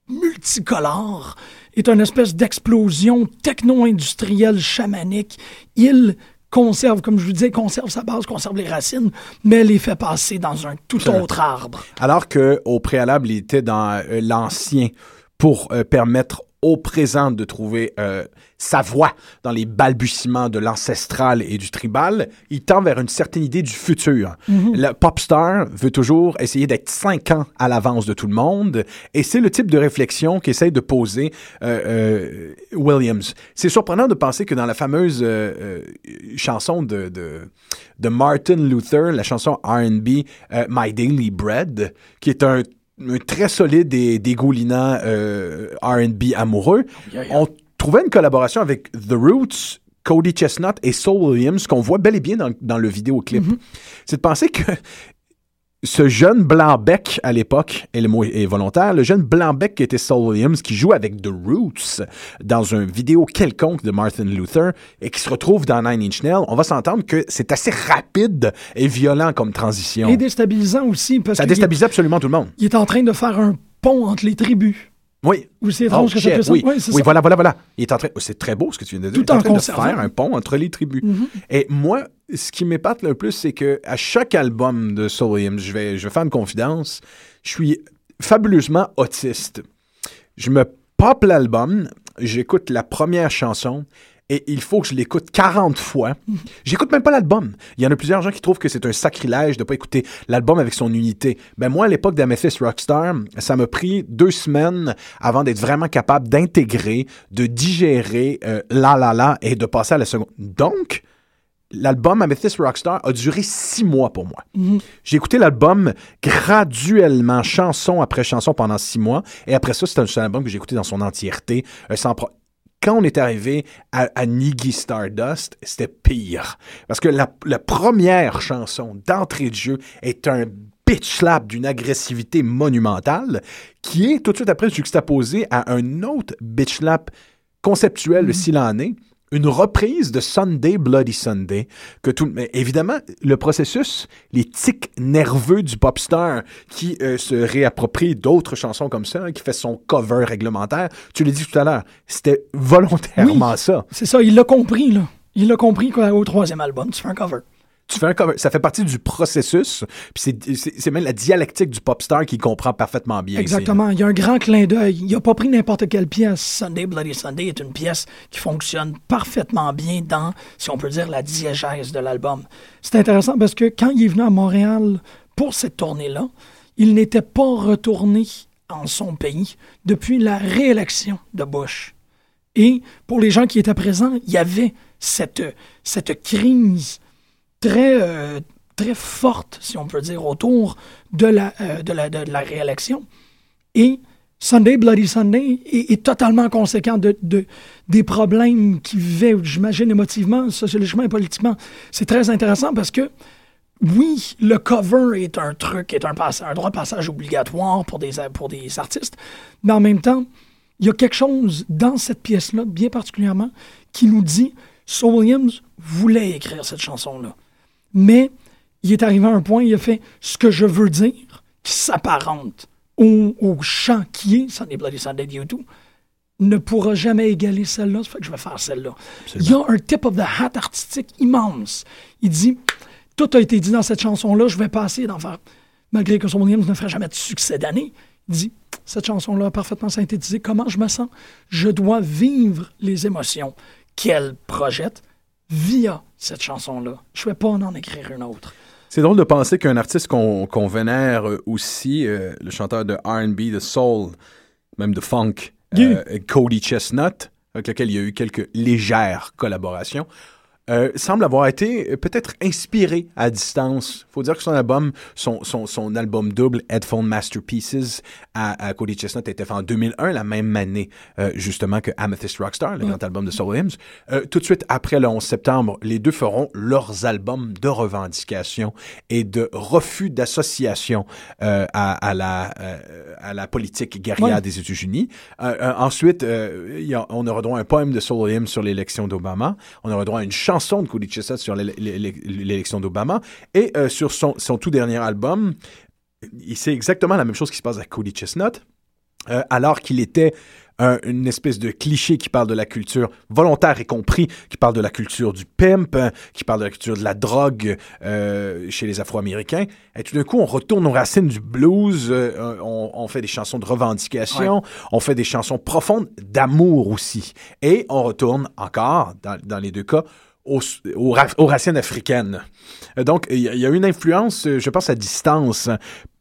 multicolore, est une espèce d'explosion techno-industrielle chamanique. Il conserve, comme je vous disais, conserve sa base, conserve les racines, mais les fait passer dans un tout autre arbre. Alors qu'au préalable, il était dans euh, l'ancien pour euh, permettre au présent de trouver euh, sa voix dans les balbutiements de l'ancestral et du tribal, il tend vers une certaine idée du futur. Le pop star veut toujours essayer d'être cinq ans à l'avance de tout le monde, et c'est le type de réflexion qu'essaye de poser euh, euh, Williams. C'est surprenant de penser que dans la fameuse chanson de, de, de Martin Luther, la chanson R&B My Daily Bread, qui est un très solide et dégoulinant euh, R&B amoureux. On trouvait une collaboration avec The Roots, Cody Chestnut et Soul Williams qu'on voit bel et bien dans, dans le vidéoclip. C'est de penser que ce jeune blanc-bec à l'époque, et le mot est volontaire, le jeune blanc-bec qui était Soul Williams, qui joue avec The Roots dans un vidéo quelconque de Martin Luther et qui se retrouve dans Nine Inch Nails, on va s'entendre que c'est assez rapide et violent comme transition. Et déstabilisant aussi, parce Ça déstabilise absolument tout le monde. il est en train de faire un pont entre les tribus. Oui. Ou c'est Oh, étrange que ça shit, fait ça. oui, oui ça. voilà, voilà, voilà. Il est en train. C'est très beau ce que tu viens de dire. Tout en en train de conservant. faire un pont entre les tribus. Et moi, ce qui m'épate le plus, c'est que à chaque album de Soul Williams, je vais, je vais faire une confidence, je suis fabuleusement autiste. Je me pop l'album, j'écoute la première chanson. Et il faut que je l'écoute 40 fois. J'écoute même pas l'album. Il y en a plusieurs gens qui trouvent que c'est un sacrilège de pas écouter l'album avec son unité. Ben moi, à l'époque d'Amethyst Rockstar, ça m'a pris deux semaines avant d'être vraiment capable d'intégrer, de digérer euh, La La La et de passer à la seconde. Donc, l'album Amethyst Rockstar a duré six mois pour moi. J'ai écouté l'album graduellement, chanson après chanson pendant six mois. Et après ça, c'est un, c'est un album que j'ai écouté dans son entièreté, euh, sans pro- quand on est arrivé à, à Niggy Stardust, c'était pire. Parce que la, première chanson d'entrée de jeu est un bitch slap d'une agressivité monumentale qui est tout de suite après juxtaposé à un autre bitch slap conceptuel s'il en est, une reprise de Sunday Bloody Sunday que tout mais évidemment le processus les tics nerveux du pop star qui euh, se réapproprie d'autres chansons comme ça hein, qui fait son cover réglementaire tu l'as dit tout à l'heure c'était volontairement Oui. ça C'est ça, il l'a compris, là. Il l'a compris qu'au troisième album, tu fais un cover. Tu ça fait partie du processus puis c'est- même la dialectique du pop star qui comprend parfaitement bien. Exactement. Il y a un grand clin d'œil. Il n'a pas pris n'importe quelle pièce. Sunday Bloody Sunday est une pièce qui fonctionne parfaitement bien dans, si on peut dire, la diégèse de l'album. C'est intéressant parce que quand il est venu à Montréal pour cette tournée-là, il n'était pas retourné en son pays depuis la réélection de Bush. Et pour les gens qui étaient présents, il y avait cette, cette crise très, euh, très forte, si on peut dire, autour de la, euh, de la, de, la réélection. Et Sunday, Bloody Sunday est, totalement conséquent de, de- des problèmes qu'il vivait, j'imagine, émotivement, sociologiquement et politiquement. C'est très intéressant parce que, oui, le cover est un truc, est un, passe- un droit de passage obligatoire pour des, pour des artistes, mais en même temps, il y a quelque chose dans cette pièce-là, bien particulièrement, qui nous dit Saul Williams voulait écrire cette chanson-là. Mais il est arrivé à un point, il a fait ce que je veux dire, qui s'apparente au, au chant qui est Sunday Bloody Sunday U2, ne pourra jamais égaler celle-là, ça fait que je vais faire celle-là. Il y a un tip of the hat artistique immense. Il dit tout a été dit dans cette chanson-là, je vais passer d'en faire. malgré que son Williams ne ferait jamais de succès d'année, il dit Cette chanson-là a parfaitement synthétisé comment je me sens. Je dois vivre les émotions qu'elle projette via cette chanson-là. Je ne vais pas en écrire une autre. C'est drôle de penser qu'un artiste qu'on vénère aussi, euh, le chanteur de RB, de soul, même de funk, euh, Cody Chestnut, avec lequel il y a eu quelques légères collaborations, euh, semble avoir été euh, peut-être inspiré à distance. faut dire que son album, son, son, son album double, Headphone Masterpieces, à, à Cody Chestnut, était fait en 2001, la même année euh, justement que Amethyst Rockstar, le grand album de Soul Hymns. Euh, tout de suite après le 11 septembre, les deux feront leurs albums de revendication et de refus d'association à, à, la, à la politique guerrière Ouais. des États-Unis. Ensuite, a- on aura droit à un poème de Soul Hymns sur l'élection d'Obama. On aura droit à une chanson de Cody Chestnut sur l'é- l'é- l'élection d'Obama. Et euh, sur son, son tout dernier album, il- c'est exactement la même chose qui se passe avec Cody Chestnut. Euh, alors qu'il était un- une espèce de cliché qui parle de la culture volontaire et compris, qui parle de la culture du pimp, hein, qui parle de la culture de la drogue euh, chez les Afro-Américains. Et tout d'un coup, on retourne aux racines du blues, euh, on, on fait des chansons de revendication, on fait des chansons profondes d'amour aussi. Et on retourne encore, dans, dans les deux cas, aux, aux ra- aux racines africaines. Euh, Donc, il y, a- il y a une influence, euh, je pense, à distance.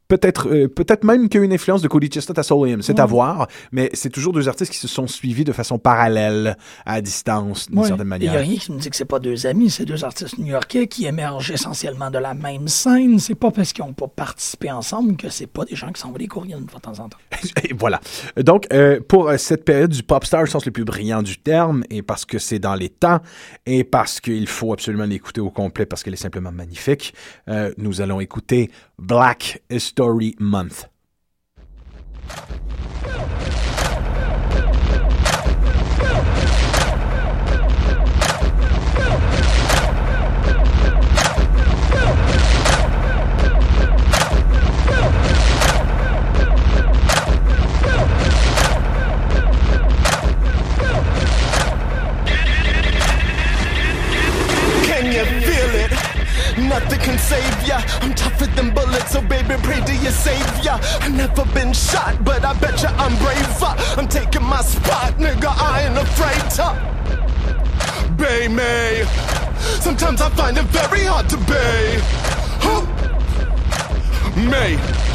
Peut-être euh, peut-être même qu'il y a une influence de Cody Chestnut à Soul c'est à voir, mais c'est toujours deux artistes qui se sont suivis de façon parallèle, à distance, d'une Ouais. certaine Il manière. n'y a rien qui me dit que c'est pas deux amis, c'est deux artistes new-yorkais qui émergent essentiellement de la même scène. C'est pas parce qu'ils n'ont pas participé ensemble que c'est pas des gens qui s'envoient des courriels de temps en temps. (laughs) Et voilà. Donc, euh, pour euh, cette période du pop star au sens le plus brillant du terme, et parce que c'est dans les temps, et parce qu'il faut absolument l'écouter au complet parce qu'elle est simplement magnifique, euh, nous allons écouter Black History Month. I'm tougher than bullets, so baby, pray to your savior. I've never been shot, but I bet you I'm braver. I'm taking my spot, nigga. I ain't afraid to. Bay me. Sometimes I find it very hard to bay. Huh? May.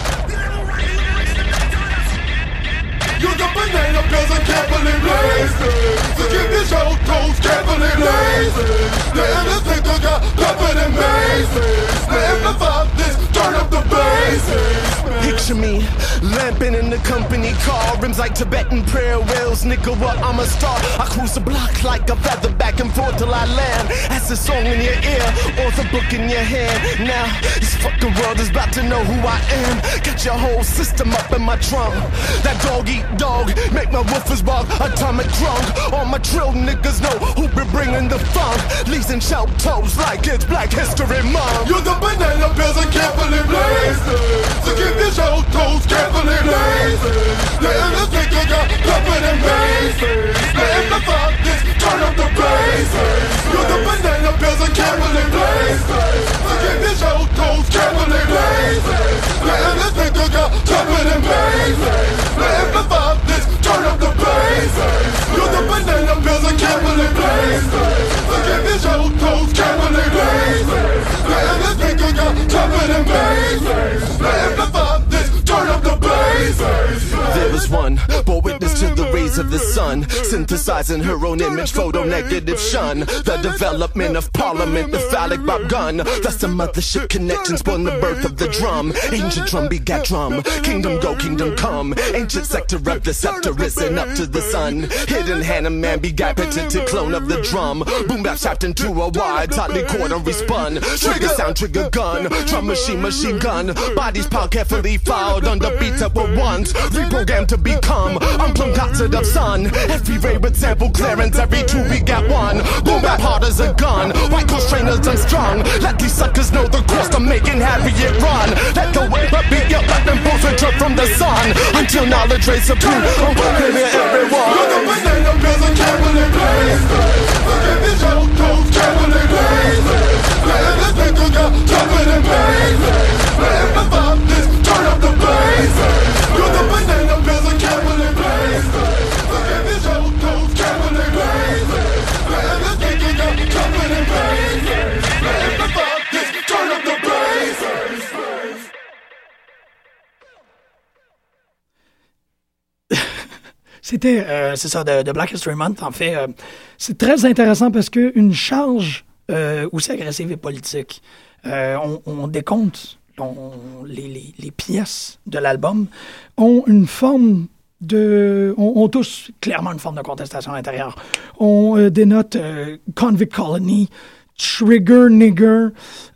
You're the banana peels and can't believe lazy. So keep your show toes, can't believe lazy. The innocent got covered in mazes. The amplify this, turn up the bass. Picture me lamping in the company car, rims like Tibetan prayer wheels. Nigga, what I'm a star. I cruise the block like a feather back and forth till I land. That's a song in your ear or the book in your hand. Now this fucking world is about to know who I am. Get your whole system up in my trunk. That dog eat dog, make my woofers walk. Atomic drunk. All my trill niggas know who be bringing the funk. Leaves and shout toes like it's Black History Month. You're the banana peels and can't. So keep your toes carefully lazy. The innocent got covered in mazes. The amplify this, turn up the bass. You're the banana peels and can't believe lazy. So keep your show toes carefully lazy. The innocent got covered in mazes. The amplify this, turn up the bass. You're the banana peels and can't believe lazy. So keep your show toes carefully lazy. The innocent got covered in mazes. The amplify this, turn up the bass. There was one, bore witness to the rays of the sun, synthesizing her own image, photo negative shun. The development of parliament, the phallic bob gun. Thus the mothership connections born the birth of the drum. Ancient drum begat drum, kingdom go, kingdom come. Ancient sector of the scepter risen up to the sun. Hidden hand of man begat patented clone of the drum. Boom bap shaft into a wide, tightly corner respun. Trigger sound, trigger gun, drum machine, machine gun. Bodies piled carefully filed under beats that were once reprogrammed to become unplumbed concert of sun. Every ray with sample clearance, every two we got one. Boom bap hard as a gun, white coast trainers unstrung. Let these suckers know the course to making Harriet run. Let the wave beat up, let them both return from the sun. Until knowledge rays supreme, I'm putting it everyone. Look at (laughs) C'était, euh, c'est ça, de, Black History Month. En fait, euh, c'est très intéressant parce qu'une charge euh, aussi agressive et politique, on décompte on- les, pièces de l'album, ont une forme de... ont, tous clairement une forme de contestation à l'intérieur. On euh, dénote euh, Convict Colony, Trigger Nigger,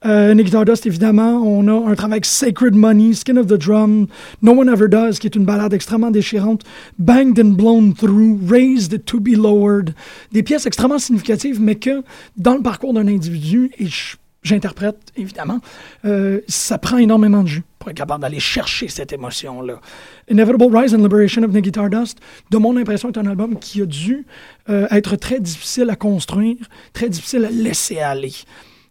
euh, Nick évidemment. On a un travail avec Sacred Money, Skin of the Drum, No One Ever Does, qui est une balade extrêmement déchirante, Banged and Blown Through, Raised to be Lowered. Des pièces extrêmement significatives, mais que dans le parcours d'un individu, et je- j'interprète évidemment, euh, ça prend énormément de jus pour être capable d'aller chercher cette émotion-là. Inevitable Rise and Liberation of Nicky Stardust, de mon impression, est un album qui a dû euh, être très difficile à construire, très difficile à laisser aller.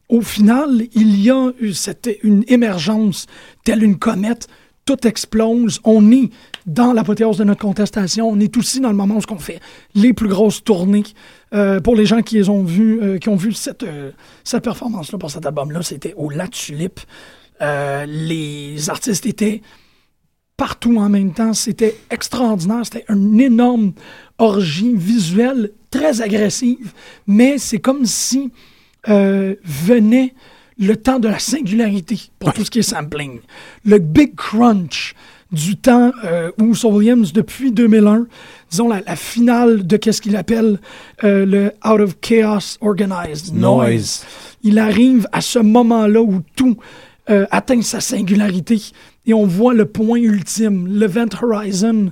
Au final, il y a eu cette, une émergence telle une comète, tout explose, on est dans l'apothéose de notre contestation, on est aussi dans le moment où on fait les plus grosses tournées. Euh, pour les gens qui les ont euh, qui ont vu cette, euh, cette performance-là pour cet album-là, c'était au La Tulipe. Les artistes étaient partout en même temps. C'était extraordinaire. C'était une énorme orgie visuelle très agressive, mais c'est comme si venait le temps de la singularité pour tout ce qui est sampling. Le big crunch du temps où Saul Williams, depuis 2001, disons la, la finale de qu'est-ce qu'il appelle euh, le Out of Chaos Organized Noise. Noise. Il arrive à ce moment-là où tout euh, atteint sa singularité et on voit le point ultime, l'event horizon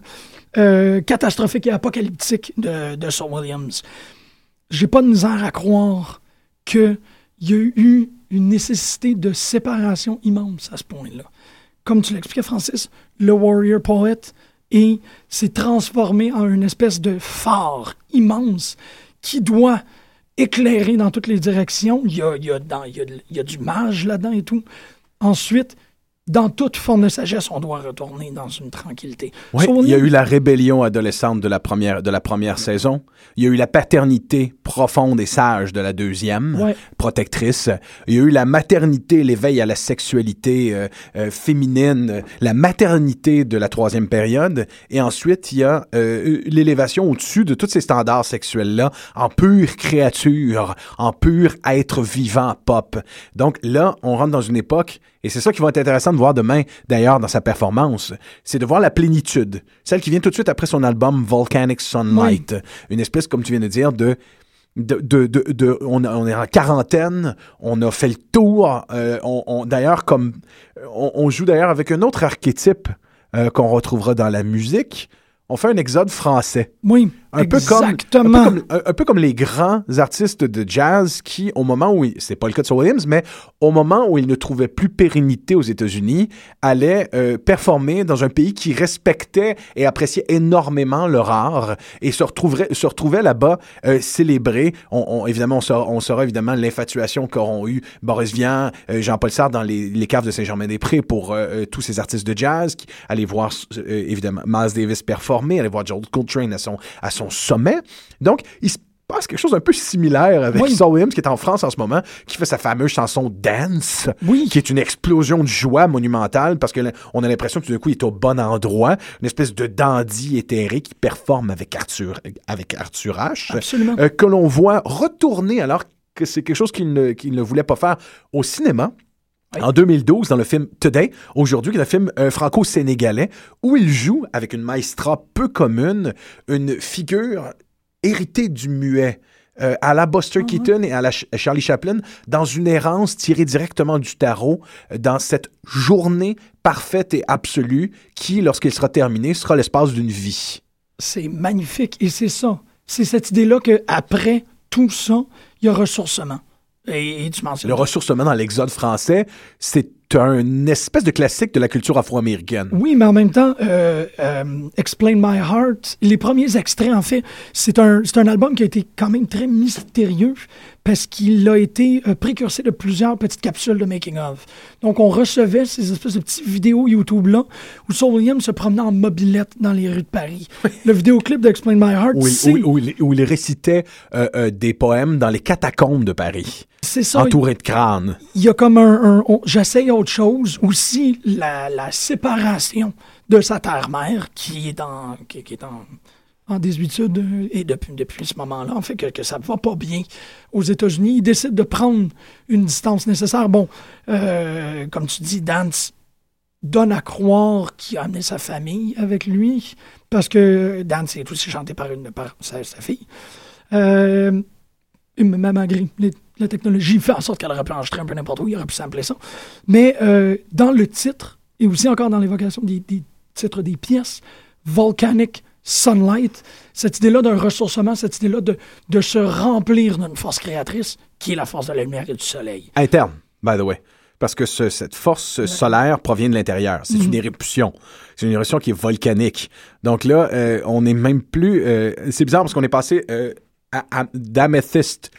euh, catastrophique et apocalyptique de, de Saul Williams. J'ai pas de misère à croire qu'il y a eu une nécessité de séparation immense à ce point-là. Comme tu l'expliquais, Francis, le Warrior Poet et s'est transformé en une espèce de phare immense qui doit éclairer dans toutes les directions. Y a, y a il y a du mage là-dedans et tout. Ensuite, dans toute forme de sagesse, on doit retourner dans une tranquillité. Oui, Soul il y a eu la rébellion adolescente de la première, de la première saison. Il y a eu la paternité profonde et sage de la deuxième, Ouais. protectrice. Il y a eu la maternité, l'éveil à la sexualité euh, euh, féminine, la maternité de la troisième période. Et ensuite, il y a euh, l'élévation au-dessus de tous ces standards sexuels-là en pure créature, en pur être vivant pop. Donc là, on rentre dans une époque, et c'est ça qui va être intéressant de voir demain, d'ailleurs, dans sa performance, c'est de voir la plénitude. Celle qui vient tout de suite après son album Volcanic Sunlight. Une espèce, comme tu viens de dire, de de, de, de, de- on, est en quarantaine, on a fait le tour. euh, on, on- d'ailleurs, comme on, on joue d'ailleurs avec un autre archétype euh, qu'on retrouvera dans la musique. On fait un exode français. Oui, Un peu, comme, un, peu exactement. comme, un- un peu comme les grands artistes de jazz qui, au moment où, c'est pas le cas de Saul Williams, mais au moment où ils ne trouvaient plus pérennité aux États-Unis, allaient euh, performer dans un pays qui respectait et appréciait énormément leur art et se retrouverait, se retrouvait là-bas euh, célébré. On, on- évidemment, on saura, on saura évidemment l'infatuation qu'auront eu Boris Vian, euh, Jean-Paul Sartre dans les, les caves de Saint-Germain-des-Prés pour euh, tous ces artistes de jazz qui allaient voir évidemment Miles Davis performer, aller voir Joel Coltrane à son, à son sommet. Donc, il se passe quelque chose un peu similaire avec Oui. Saul Williams qui est en France en ce moment, qui fait sa fameuse chanson Dance, Oui. qui est une explosion de joie monumentale parce que là, on a l'impression que tout d'un coup il est au bon endroit, une espèce de dandy éthéré qui performe avec Arthur, avec Arthur H. Absolument. Euh, que l'on voit retourner alors que c'est quelque chose qu'il ne, qu'il ne voulait pas faire au cinéma. En 2012, dans le film Today, aujourd'hui, qui est un film euh, franco-sénégalais, où il joue avec une maestra peu commune, une figure héritée du muet. euh, à la Buster Keaton et à la Ch- Charlie Chaplin, dans une errance tirée directement du tarot, euh, dans cette journée parfaite et absolue qui, lorsqu'elle sera terminée, sera l'espace d'une vie. C'est magnifique. Et c'est ça. C'est cette idée-là qu'après tout ça, il y a ressourcement. Et, et tu mentionnes. Le ressourcement dans l'exode français, c'est un espèce de classique de la culture afro-américaine. Oui, mais en même temps, euh, euh, Explain My Heart, les premiers extraits, en fait, c'est un, c'est un album qui a été quand même très mystérieux parce qu'il a été euh, précursé de plusieurs petites capsules de making-of. Donc, on recevait ces espèces de petites vidéos YouTube-là où Saul Williams se promenait en mobilette dans les rues de Paris. (laughs) Le vidéoclip d'Explain My Heart, Où il, c'est où- où il- où il récitait euh, euh, des poèmes dans les catacombes de Paris, c'est ça. entouré de crânes. il y a comme un, un- on- j'essaye autre chose aussi la, la séparation de sa terre-mère qui est en qui, qui est en en désuétude euh, et depuis, ce moment-là, en fait, que, ça ne va pas bien aux États-Unis. Il décide de prendre une distance nécessaire. Bon, euh, comme tu dis, Dance donne à croire qu'il a amené sa famille avec lui, parce que Dance est aussi chanté par, sa, fille. Euh, même la technologie fait en sorte qu'elle aurait pu enregistrer un peu n'importe où, il aurait pu sampler ça. Mais euh, dans le titre, et aussi encore dans l'évocation des, des titres des pièces, Volcanic Sunlight, cette idée-là d'un ressourcement, cette idée-là de, de se remplir d'une force créatrice, qui est la force de la lumière et du soleil. Interne, by the way. Parce que ce- cette force solaire provient de l'intérieur. C'est une éruption. C'est une éruption qui est volcanique. Donc là, euh, on n'est même plus... euh, c'est bizarre parce qu'on est passé euh, d'Amethyst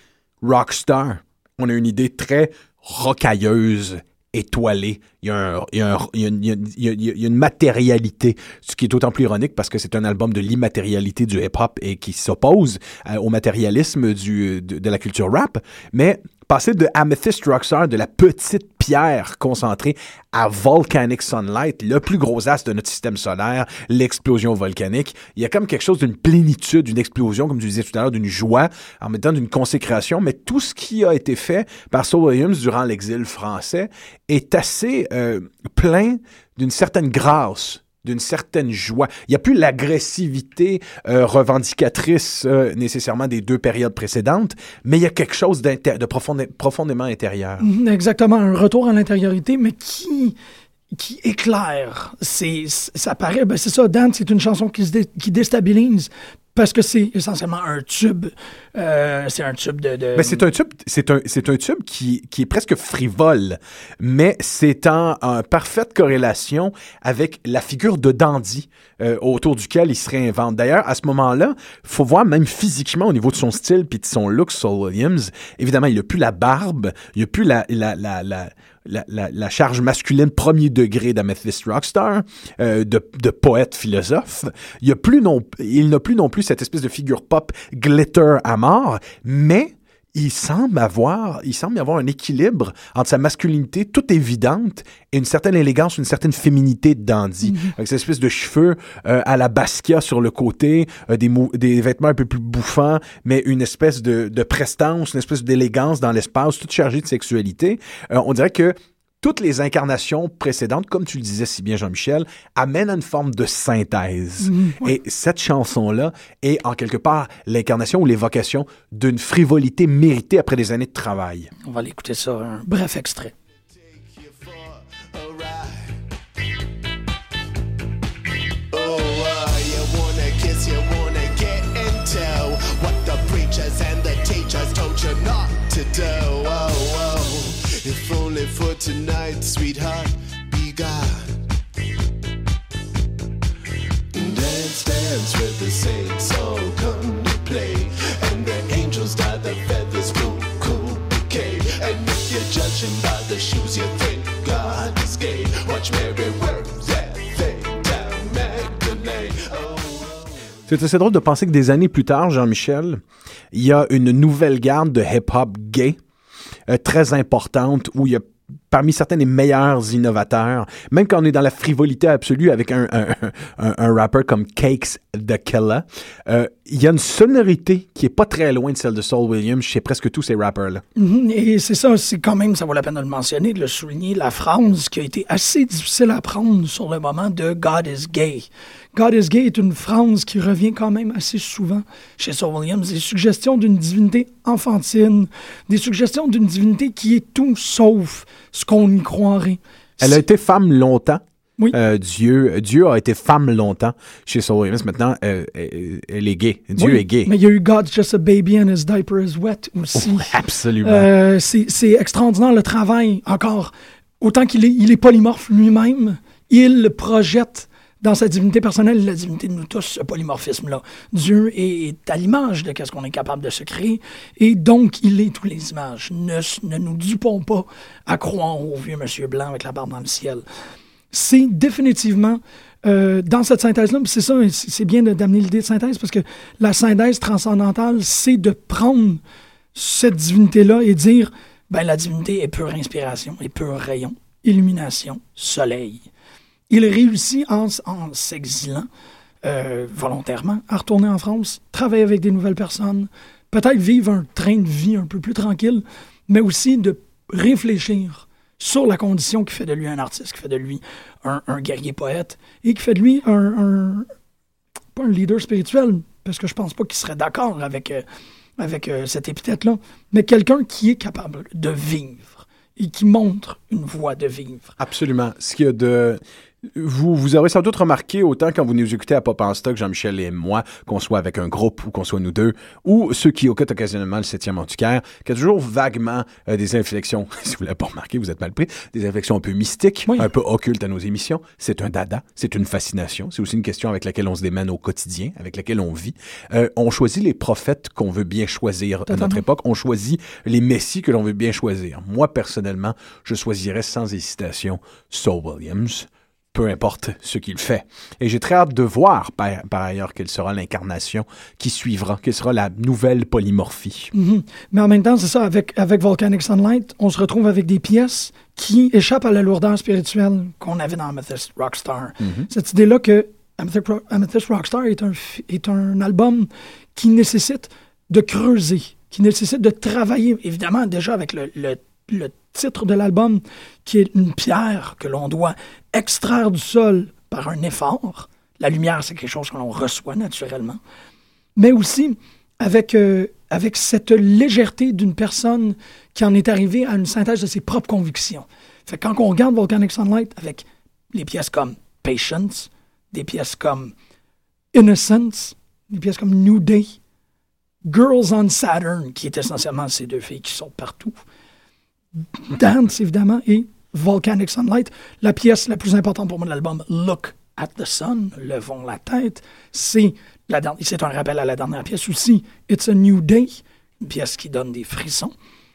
Rockstar. On a une idée très rocailleuse, étoilée. Il y a, une- matérialité, ce qui est d'autant plus ironique parce que c'est un album de l'immatérialité du hip-hop et qui s'oppose euh, au matérialisme de la culture rap. Mais passer de Amethyst Rockstar, de la petite pierre concentrée, à Volcanic Sunlight, le plus gros as de notre système solaire, l'explosion volcanique, il y a comme quelque chose d'une plénitude, d'une explosion, comme tu disais tout à l'heure, d'une joie, en même temps d'une consécration. Mais tout ce qui a été fait par Saul Williams durant l'exil français est assez euh, plein d'une certaine grâce d'une certaine joie. Il n'y a plus l'agressivité euh, revendicatrice euh, nécessairement des deux périodes précédentes, mais il y a quelque chose de profondé- profondément intérieur. Mhm, Exactement, un retour à l'intériorité, mais qui, qui éclaire. C'est, ça paraît, ben c'est ça, Dance, c'est une chanson qui, se qui déstabilise parce que c'est essentiellement un tube. Euh, c'est un tube de. de- c'est un tube, c'est un, un tube qui, qui est presque frivole, mais c'est en, en parfaite corrélation avec la figure de Dandy euh, autour duquel il se réinvente. D'ailleurs, à ce moment-là, faut voir même physiquement au niveau de son style puis de son look, Saul Williams. Évidemment, il a plus la barbe, il a plus la, la, la, la la, charge masculine premier degré d'Amethyst Rockstar, euh, de, de poète philosophe. Il n'a plus non plus cette espèce de figure pop glitter à mort, mais il semble avoir, il semble y avoir un équilibre entre sa masculinité toute évidente et une certaine élégance, une certaine féminité de dandy. Avec cette espèce de cheveux euh, à la Basquiat sur le côté, euh, des, mou- des vêtements un peu plus bouffants, mais une espèce de, de prestance, une espèce d'élégance dans l'espace, toute chargée de sexualité. Euh, on dirait que toutes les incarnations précédentes, comme tu le disais si bien, Jean-Michel, amènent à une forme de synthèse. Et cette chanson-là est en quelque part l'incarnation ou l'évocation d'une frivolité méritée après des années de travail. On va aller écouter ça, un bref extrait. Dance with the saints, all come to play. And the angels dye the feathers blue, cool bouquet. And if you're judging by the shoes, you think God is gay. Watch Mary work that thing down Magdalene. Oh. C'est assez drôle de penser que des années plus tard, Jean-Michel, il y a une nouvelle garde de hip-hop gay euh, très importante où il y a parmi certains des meilleurs innovateurs, même quand on est dans la frivolité absolue avec un, un, un, un rappeur comme Cakes the Killer, euh, il y a une sonorité qui est pas très loin de celle de Saul Williams chez presque tous ces rappeurs-là. Mhm, Et c'est ça, c'est quand même, ça vaut la peine de le mentionner, de le souligner, la phrase qui a été assez difficile à prendre sur le moment de God is gay. God is gay est une phrase qui revient quand même assez souvent chez Saul Williams. Des suggestions d'une divinité enfantine, des suggestions d'une divinité qui est tout sauf ce qu'on y croirait. Elle a été femme longtemps. Oui. Euh, Dieu, Dieu a été femme longtemps chez Saul Williams. Maintenant, euh, elle, elle est gay. Dieu Oui, est gay. Mais il y a eu God's just a baby and his diaper is wet aussi. Absolument. Euh, c'est c'est extraordinaire le travail, encore. Autant qu'il est, il est polymorphe lui-même, il projette dans sa divinité personnelle la divinité de nous tous, ce polymorphisme-là. Dieu est, à l'image de ce qu'on est capable de se créer, et donc il est toutes les images. Ne, nous dupons pas à croire au vieux monsieur blanc avec la barbe dans le ciel. C'est définitivement euh, dans cette synthèse-là, c'est ça, c'est bien d'amener l'idée de synthèse, parce que la synthèse transcendantale, c'est de prendre cette divinité-là et dire, ben la divinité est pure inspiration, est pur rayon, illumination, soleil. Il réussit en, s'exilant euh, volontairement à retourner en France, travailler avec des nouvelles personnes, peut-être vivre un train de vie un peu plus tranquille, mais aussi de réfléchir sur la condition qui fait de lui un artiste, qui fait de lui un, guerrier poète et qui fait de lui un, un, pas un leader spirituel, parce que je pense pas qu'il serait d'accord avec, euh, avec euh, cette épithète-là, mais quelqu'un qui est capable de vivre et qui montre une voie de vivre. Absolument. Ce qu'il y a de vous, vous aurez sans doute remarqué, autant quand vous nous écoutez à Pop en Stock, Jean-Michel et moi, qu'on soit avec un groupe ou qu'on soit nous deux, ou ceux qui écoutent occasionnellement le 7e antiquaire, qu'il y a toujours vaguement euh, des inflexions, (laughs) si vous ne l'avez pas remarqué, vous êtes mal pris, des inflexions un peu mystiques, Oui. un peu occultes à nos émissions. C'est un dada, c'est une fascination, c'est aussi une question avec laquelle on se démène au quotidien, avec laquelle on vit. Euh, on choisit les prophètes qu'on veut bien choisir à notre époque, on choisit les messies que l'on veut bien choisir. Moi, personnellement, je choisirais sans hésitation Saul Williams peu importe ce qu'il fait. Et j'ai très hâte de voir, par, par ailleurs, quelle sera l'incarnation qui suivra, quelle sera la nouvelle polymorphie. Mhm. Mais en même temps, c'est ça, avec, avec Volcanic Sunlight, on se retrouve avec des pièces qui échappent à la lourdeur spirituelle qu'on avait dans Amethyst Rockstar. Cette idée-là que Amethyst, Ro- Amethyst Rockstar est un, est un album qui nécessite de creuser, qui nécessite de travailler, évidemment, déjà avec le, le- le titre de l'album, qui est une pierre que l'on doit extraire du sol par un effort. La lumière, c'est quelque chose que l'on reçoit naturellement mais aussi avec, euh, avec cette légèreté d'une personne qui en est arrivée à une synthèse de ses propres convictions. Fait quand on regarde Volcanic Sunlight avec les pièces comme Patience, des pièces comme Innocence, des pièces comme New Day, Girls on Saturn, qui est essentiellement ces deux filles qui sont partout, Dance, évidemment, et Volcanic Sunlight. La pièce la plus importante pour moi de l'album, Look at the Sun, Levons la tête, c'est la c'est un rappel à la dernière pièce aussi, It's a New Day, une pièce qui donne des frissons.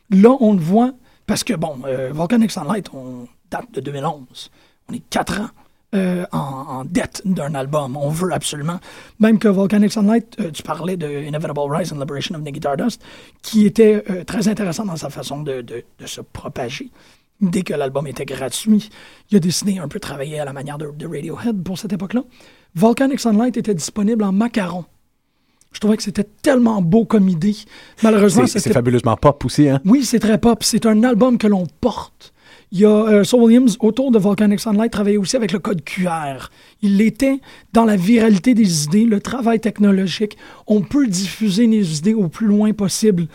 Là, on le voit, parce que, bon, euh, Volcanic Sunlight, on date de 2011. On est quatre ans euh, en, en dette d'un album. On veut absolument. Même que Volcanic Sunlight, euh, tu parlais de Inevitable Rise and Liberation of Nicky Stardust, qui était euh, très intéressant dans sa façon de, de- de se propager. Dès que l'album était gratuit, il a décidé un peu de travailler à la manière de, de Radiohead pour cette époque-là. Volcanic Sunlight était disponible en macaron. Je trouvais que c'était tellement beau comme idée. Malheureusement, C'est fabuleusement pop aussi, hein? oui, c'est très pop. C'est un album que l'on porte. Il y a euh, Saul Williams, autour de Volcanic Sunlight, travaillait aussi avec le code QR. Il était dans la viralité des idées, le travail technologique. On peut diffuser les idées au plus loin possible.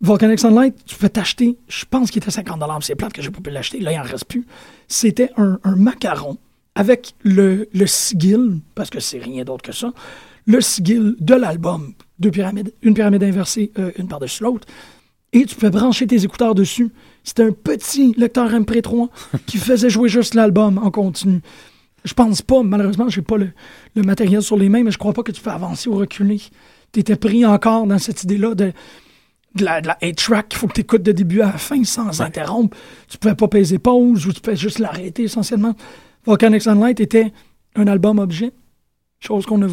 Volcanic Sunlight, tu peux t'acheter, je pense qu'il était 50 c'est plate que j'ai pas pu l'acheter, là il en reste plus. C'était un, macaron avec le, le sigil, parce que c'est rien d'autre que ça, le sigil de l'album, deux pyramides, une pyramide inversée, euh, une par-dessus l'autre, et tu peux brancher tes écouteurs dessus. C'était un petit lecteur MP3 qui (laughs) faisait jouer juste l'album en continu. Je pense pas, malheureusement, j'ai pas le, le matériel sur les mains, mais je crois pas que tu peux avancer ou reculer. Tu étais pris encore dans cette idée-là de, de la, de la 8-track qu'il faut que tu écoutes de début à la fin sans interrompre. Tu pouvais pas peser pause ou tu pouvais juste l'arrêter essentiellement. Volcanic Sunlight était un album objet, chose qu'on n'a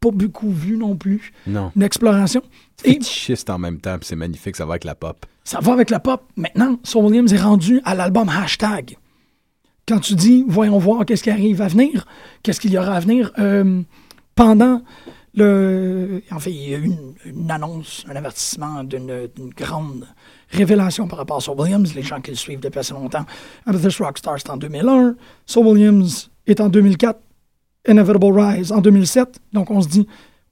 pas beaucoup vu non plus. Non. Une exploration. Et Fétichiste en même temps, puis c'est magnifique, ça va avec la pop. ça va avec la pop. Maintenant, Saul Williams est rendu à l'album hashtag. Quand tu dis, voyons voir qu'est-ce qui arrive à venir, qu'est-ce qu'il y aura à venir, euh, pendant le. En fait, il y a eu une, une annonce, un avertissement d'une grande révélation par rapport à Saul Williams. Les gens qui le suivent depuis assez longtemps. Amethyst Rockstar, c'est en 2001. Saul Williams est en 2004. Inevitable Rise en 2007. Donc, on se dit,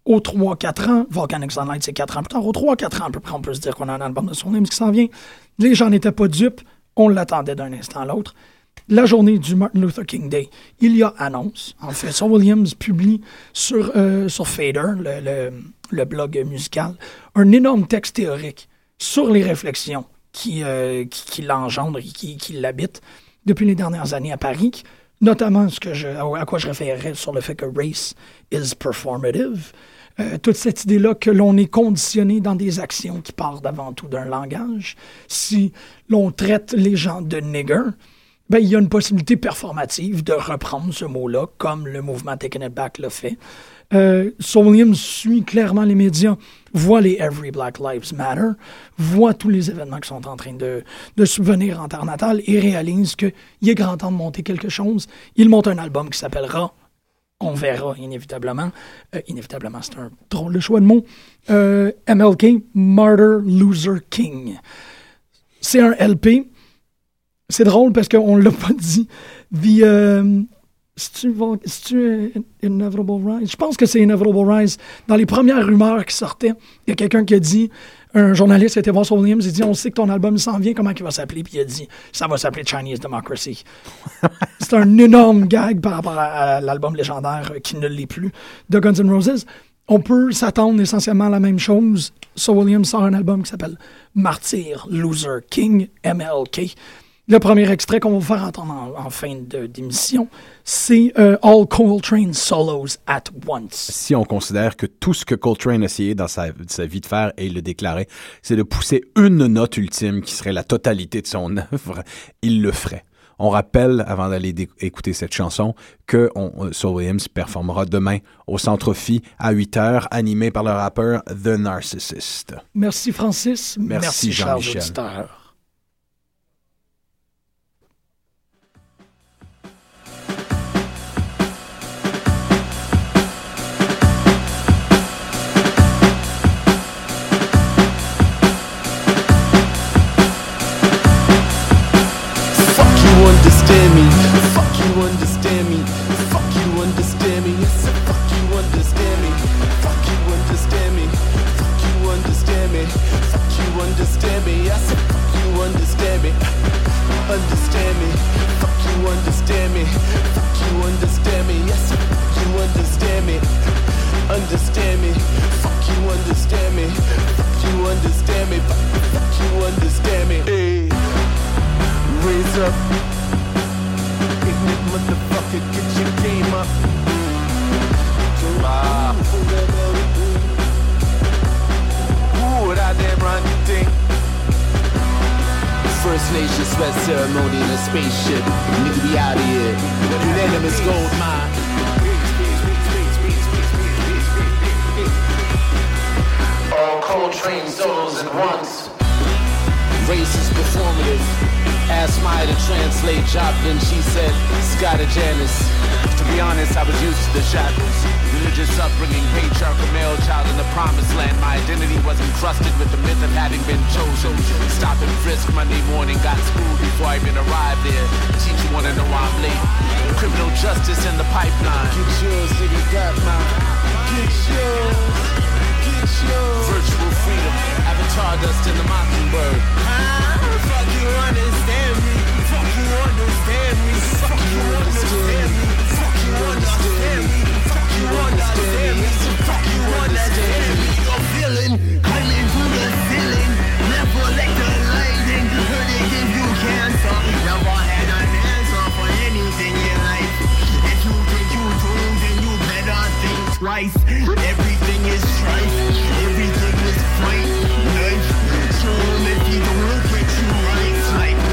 aux 3-4 ans, Volcanic Sunlight, c'est 4 ans plus tard. Aux 3-4 ans, à peu près, on peut se dire qu'on a un album de Williams qui s'en vient. Les gens n'étaient pas dupes. On l'attendait d'un instant à l'autre. La journée du Martin Luther King Day, il y a annonce. En fait, Saul Williams publie sur, euh, sur Fader, le, le- blog musical, un énorme texte théorique sur les réflexions qui, euh, qui, l'engendrent qui, qui l'habitent depuis les dernières années à Paris, notamment ce que je, à quoi je référerais sur le fait que race is performative. Euh, toute cette idée-là que l'on est conditionné dans des actions qui partent avant tout d'un langage. Si l'on traite les gens de nigger, ben, il y a une possibilité performative de reprendre ce mot-là, comme le mouvement Taking It Back l'a fait. Euh, Williams suit clairement les médias, voit les Every Black Lives Matter, voit tous les événements qui sont en train de, de subvenir en terre natale et réalise qu'il est grand temps de monter quelque chose. Il monte un album qui s'appellera qu'on verra inévitablement. Euh, inévitablement, c'est un drôle de choix de mots. Euh, MLK, Martyr Loser King. C'est un LP. C'est drôle parce qu'on ne l'a pas dit. The, euh, c'est-tu Inevitable Rise? Je pense que c'est Inevitable Rise. Dans les premières rumeurs qui sortaient, il y a quelqu'un qui a dit, un journaliste qui était voir sur Williams, il dit On sait que ton album s'en vient, comment il va s'appeler? Puis il a dit Ça va s'appeler Chinese Democracy. (laughs) c'est un énorme gag par rapport à, l'album légendaire qui ne l'est plus de Guns N' Roses. On peut s'attendre essentiellement à la même chose. So Williams sort un album qui s'appelle Martyr Loser King, MLK. Le premier extrait qu'on va vous faire entendre en, fin d'émission, c'est euh, All Coltrane Solos at Once. Si on considère que tout ce que Coltrane a essayé dans sa, vie de faire, et il le déclarait, c'est de pousser une note ultime qui serait la totalité de son (laughs) œuvre, il le ferait. On rappelle, avant d'aller écouter cette chanson, que on, Soul Williams performera demain au Centre Phi à 8 h, animé par le rappeur The Narcissist. Merci Francis. Merci, Jean-Michel. Understand me. Fuck you understand me. Fuck you understand me. Fuck you understand me. Hey. Raise up motherfucker, get your game up. Ah. Ooh, that damn thing. First Nation sweat ceremony in a spaceship. Nigga, be out of here. Unanimous gold mine. All Coltrane solos at once. Race is performative. Asked Maya to translate Joplin, she said, Scotty Janice. To be honest, I was used to the shackles. Religious upbringing, patriarchal male child in the promised land. My identity was encrusted with the myth of having been chosen. Stop and frisk Monday morning, got school before I even arrived there. Teacher wanna know why I'm late. Criminal justice in the pipeline. Get yours, nigga, got mine. Get yours. Get yours. Virtual freedom, avatar dust in the mockingbird. Ah, fuck you understand me. Fuck you understand me. Fuck you understand me. Fuck you understand me. Fuck you understand me. Fuck you understand me. A villain climbing through the ceiling. Never let the lightning hurt it if you cancer. Never had an answer for anything in life. If you think you do, then you better think twice. Everything is strife. Everything is fight. Life. Show if you don't look at you right. Like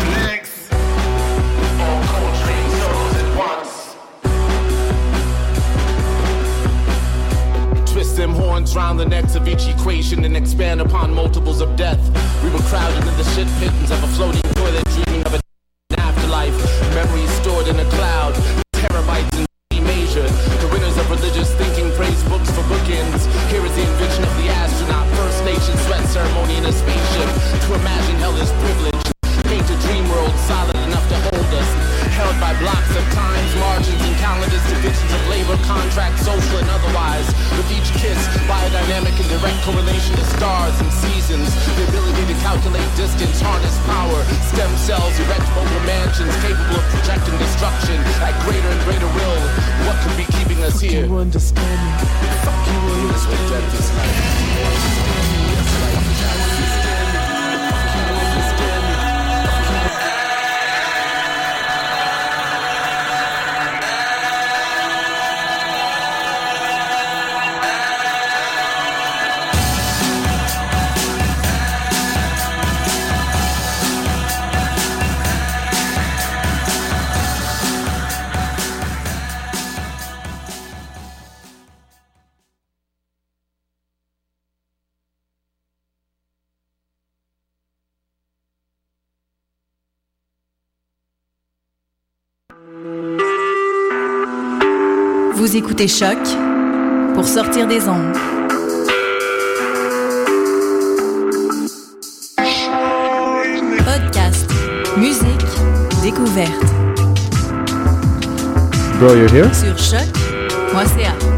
them horns round the necks of each equation and expand upon multiples of death. We were crowded in the shit pittance of a floating écoutez Choc pour sortir des ondes. Podcast, musique, découverte. Bro, you're here? Sur choc.ca.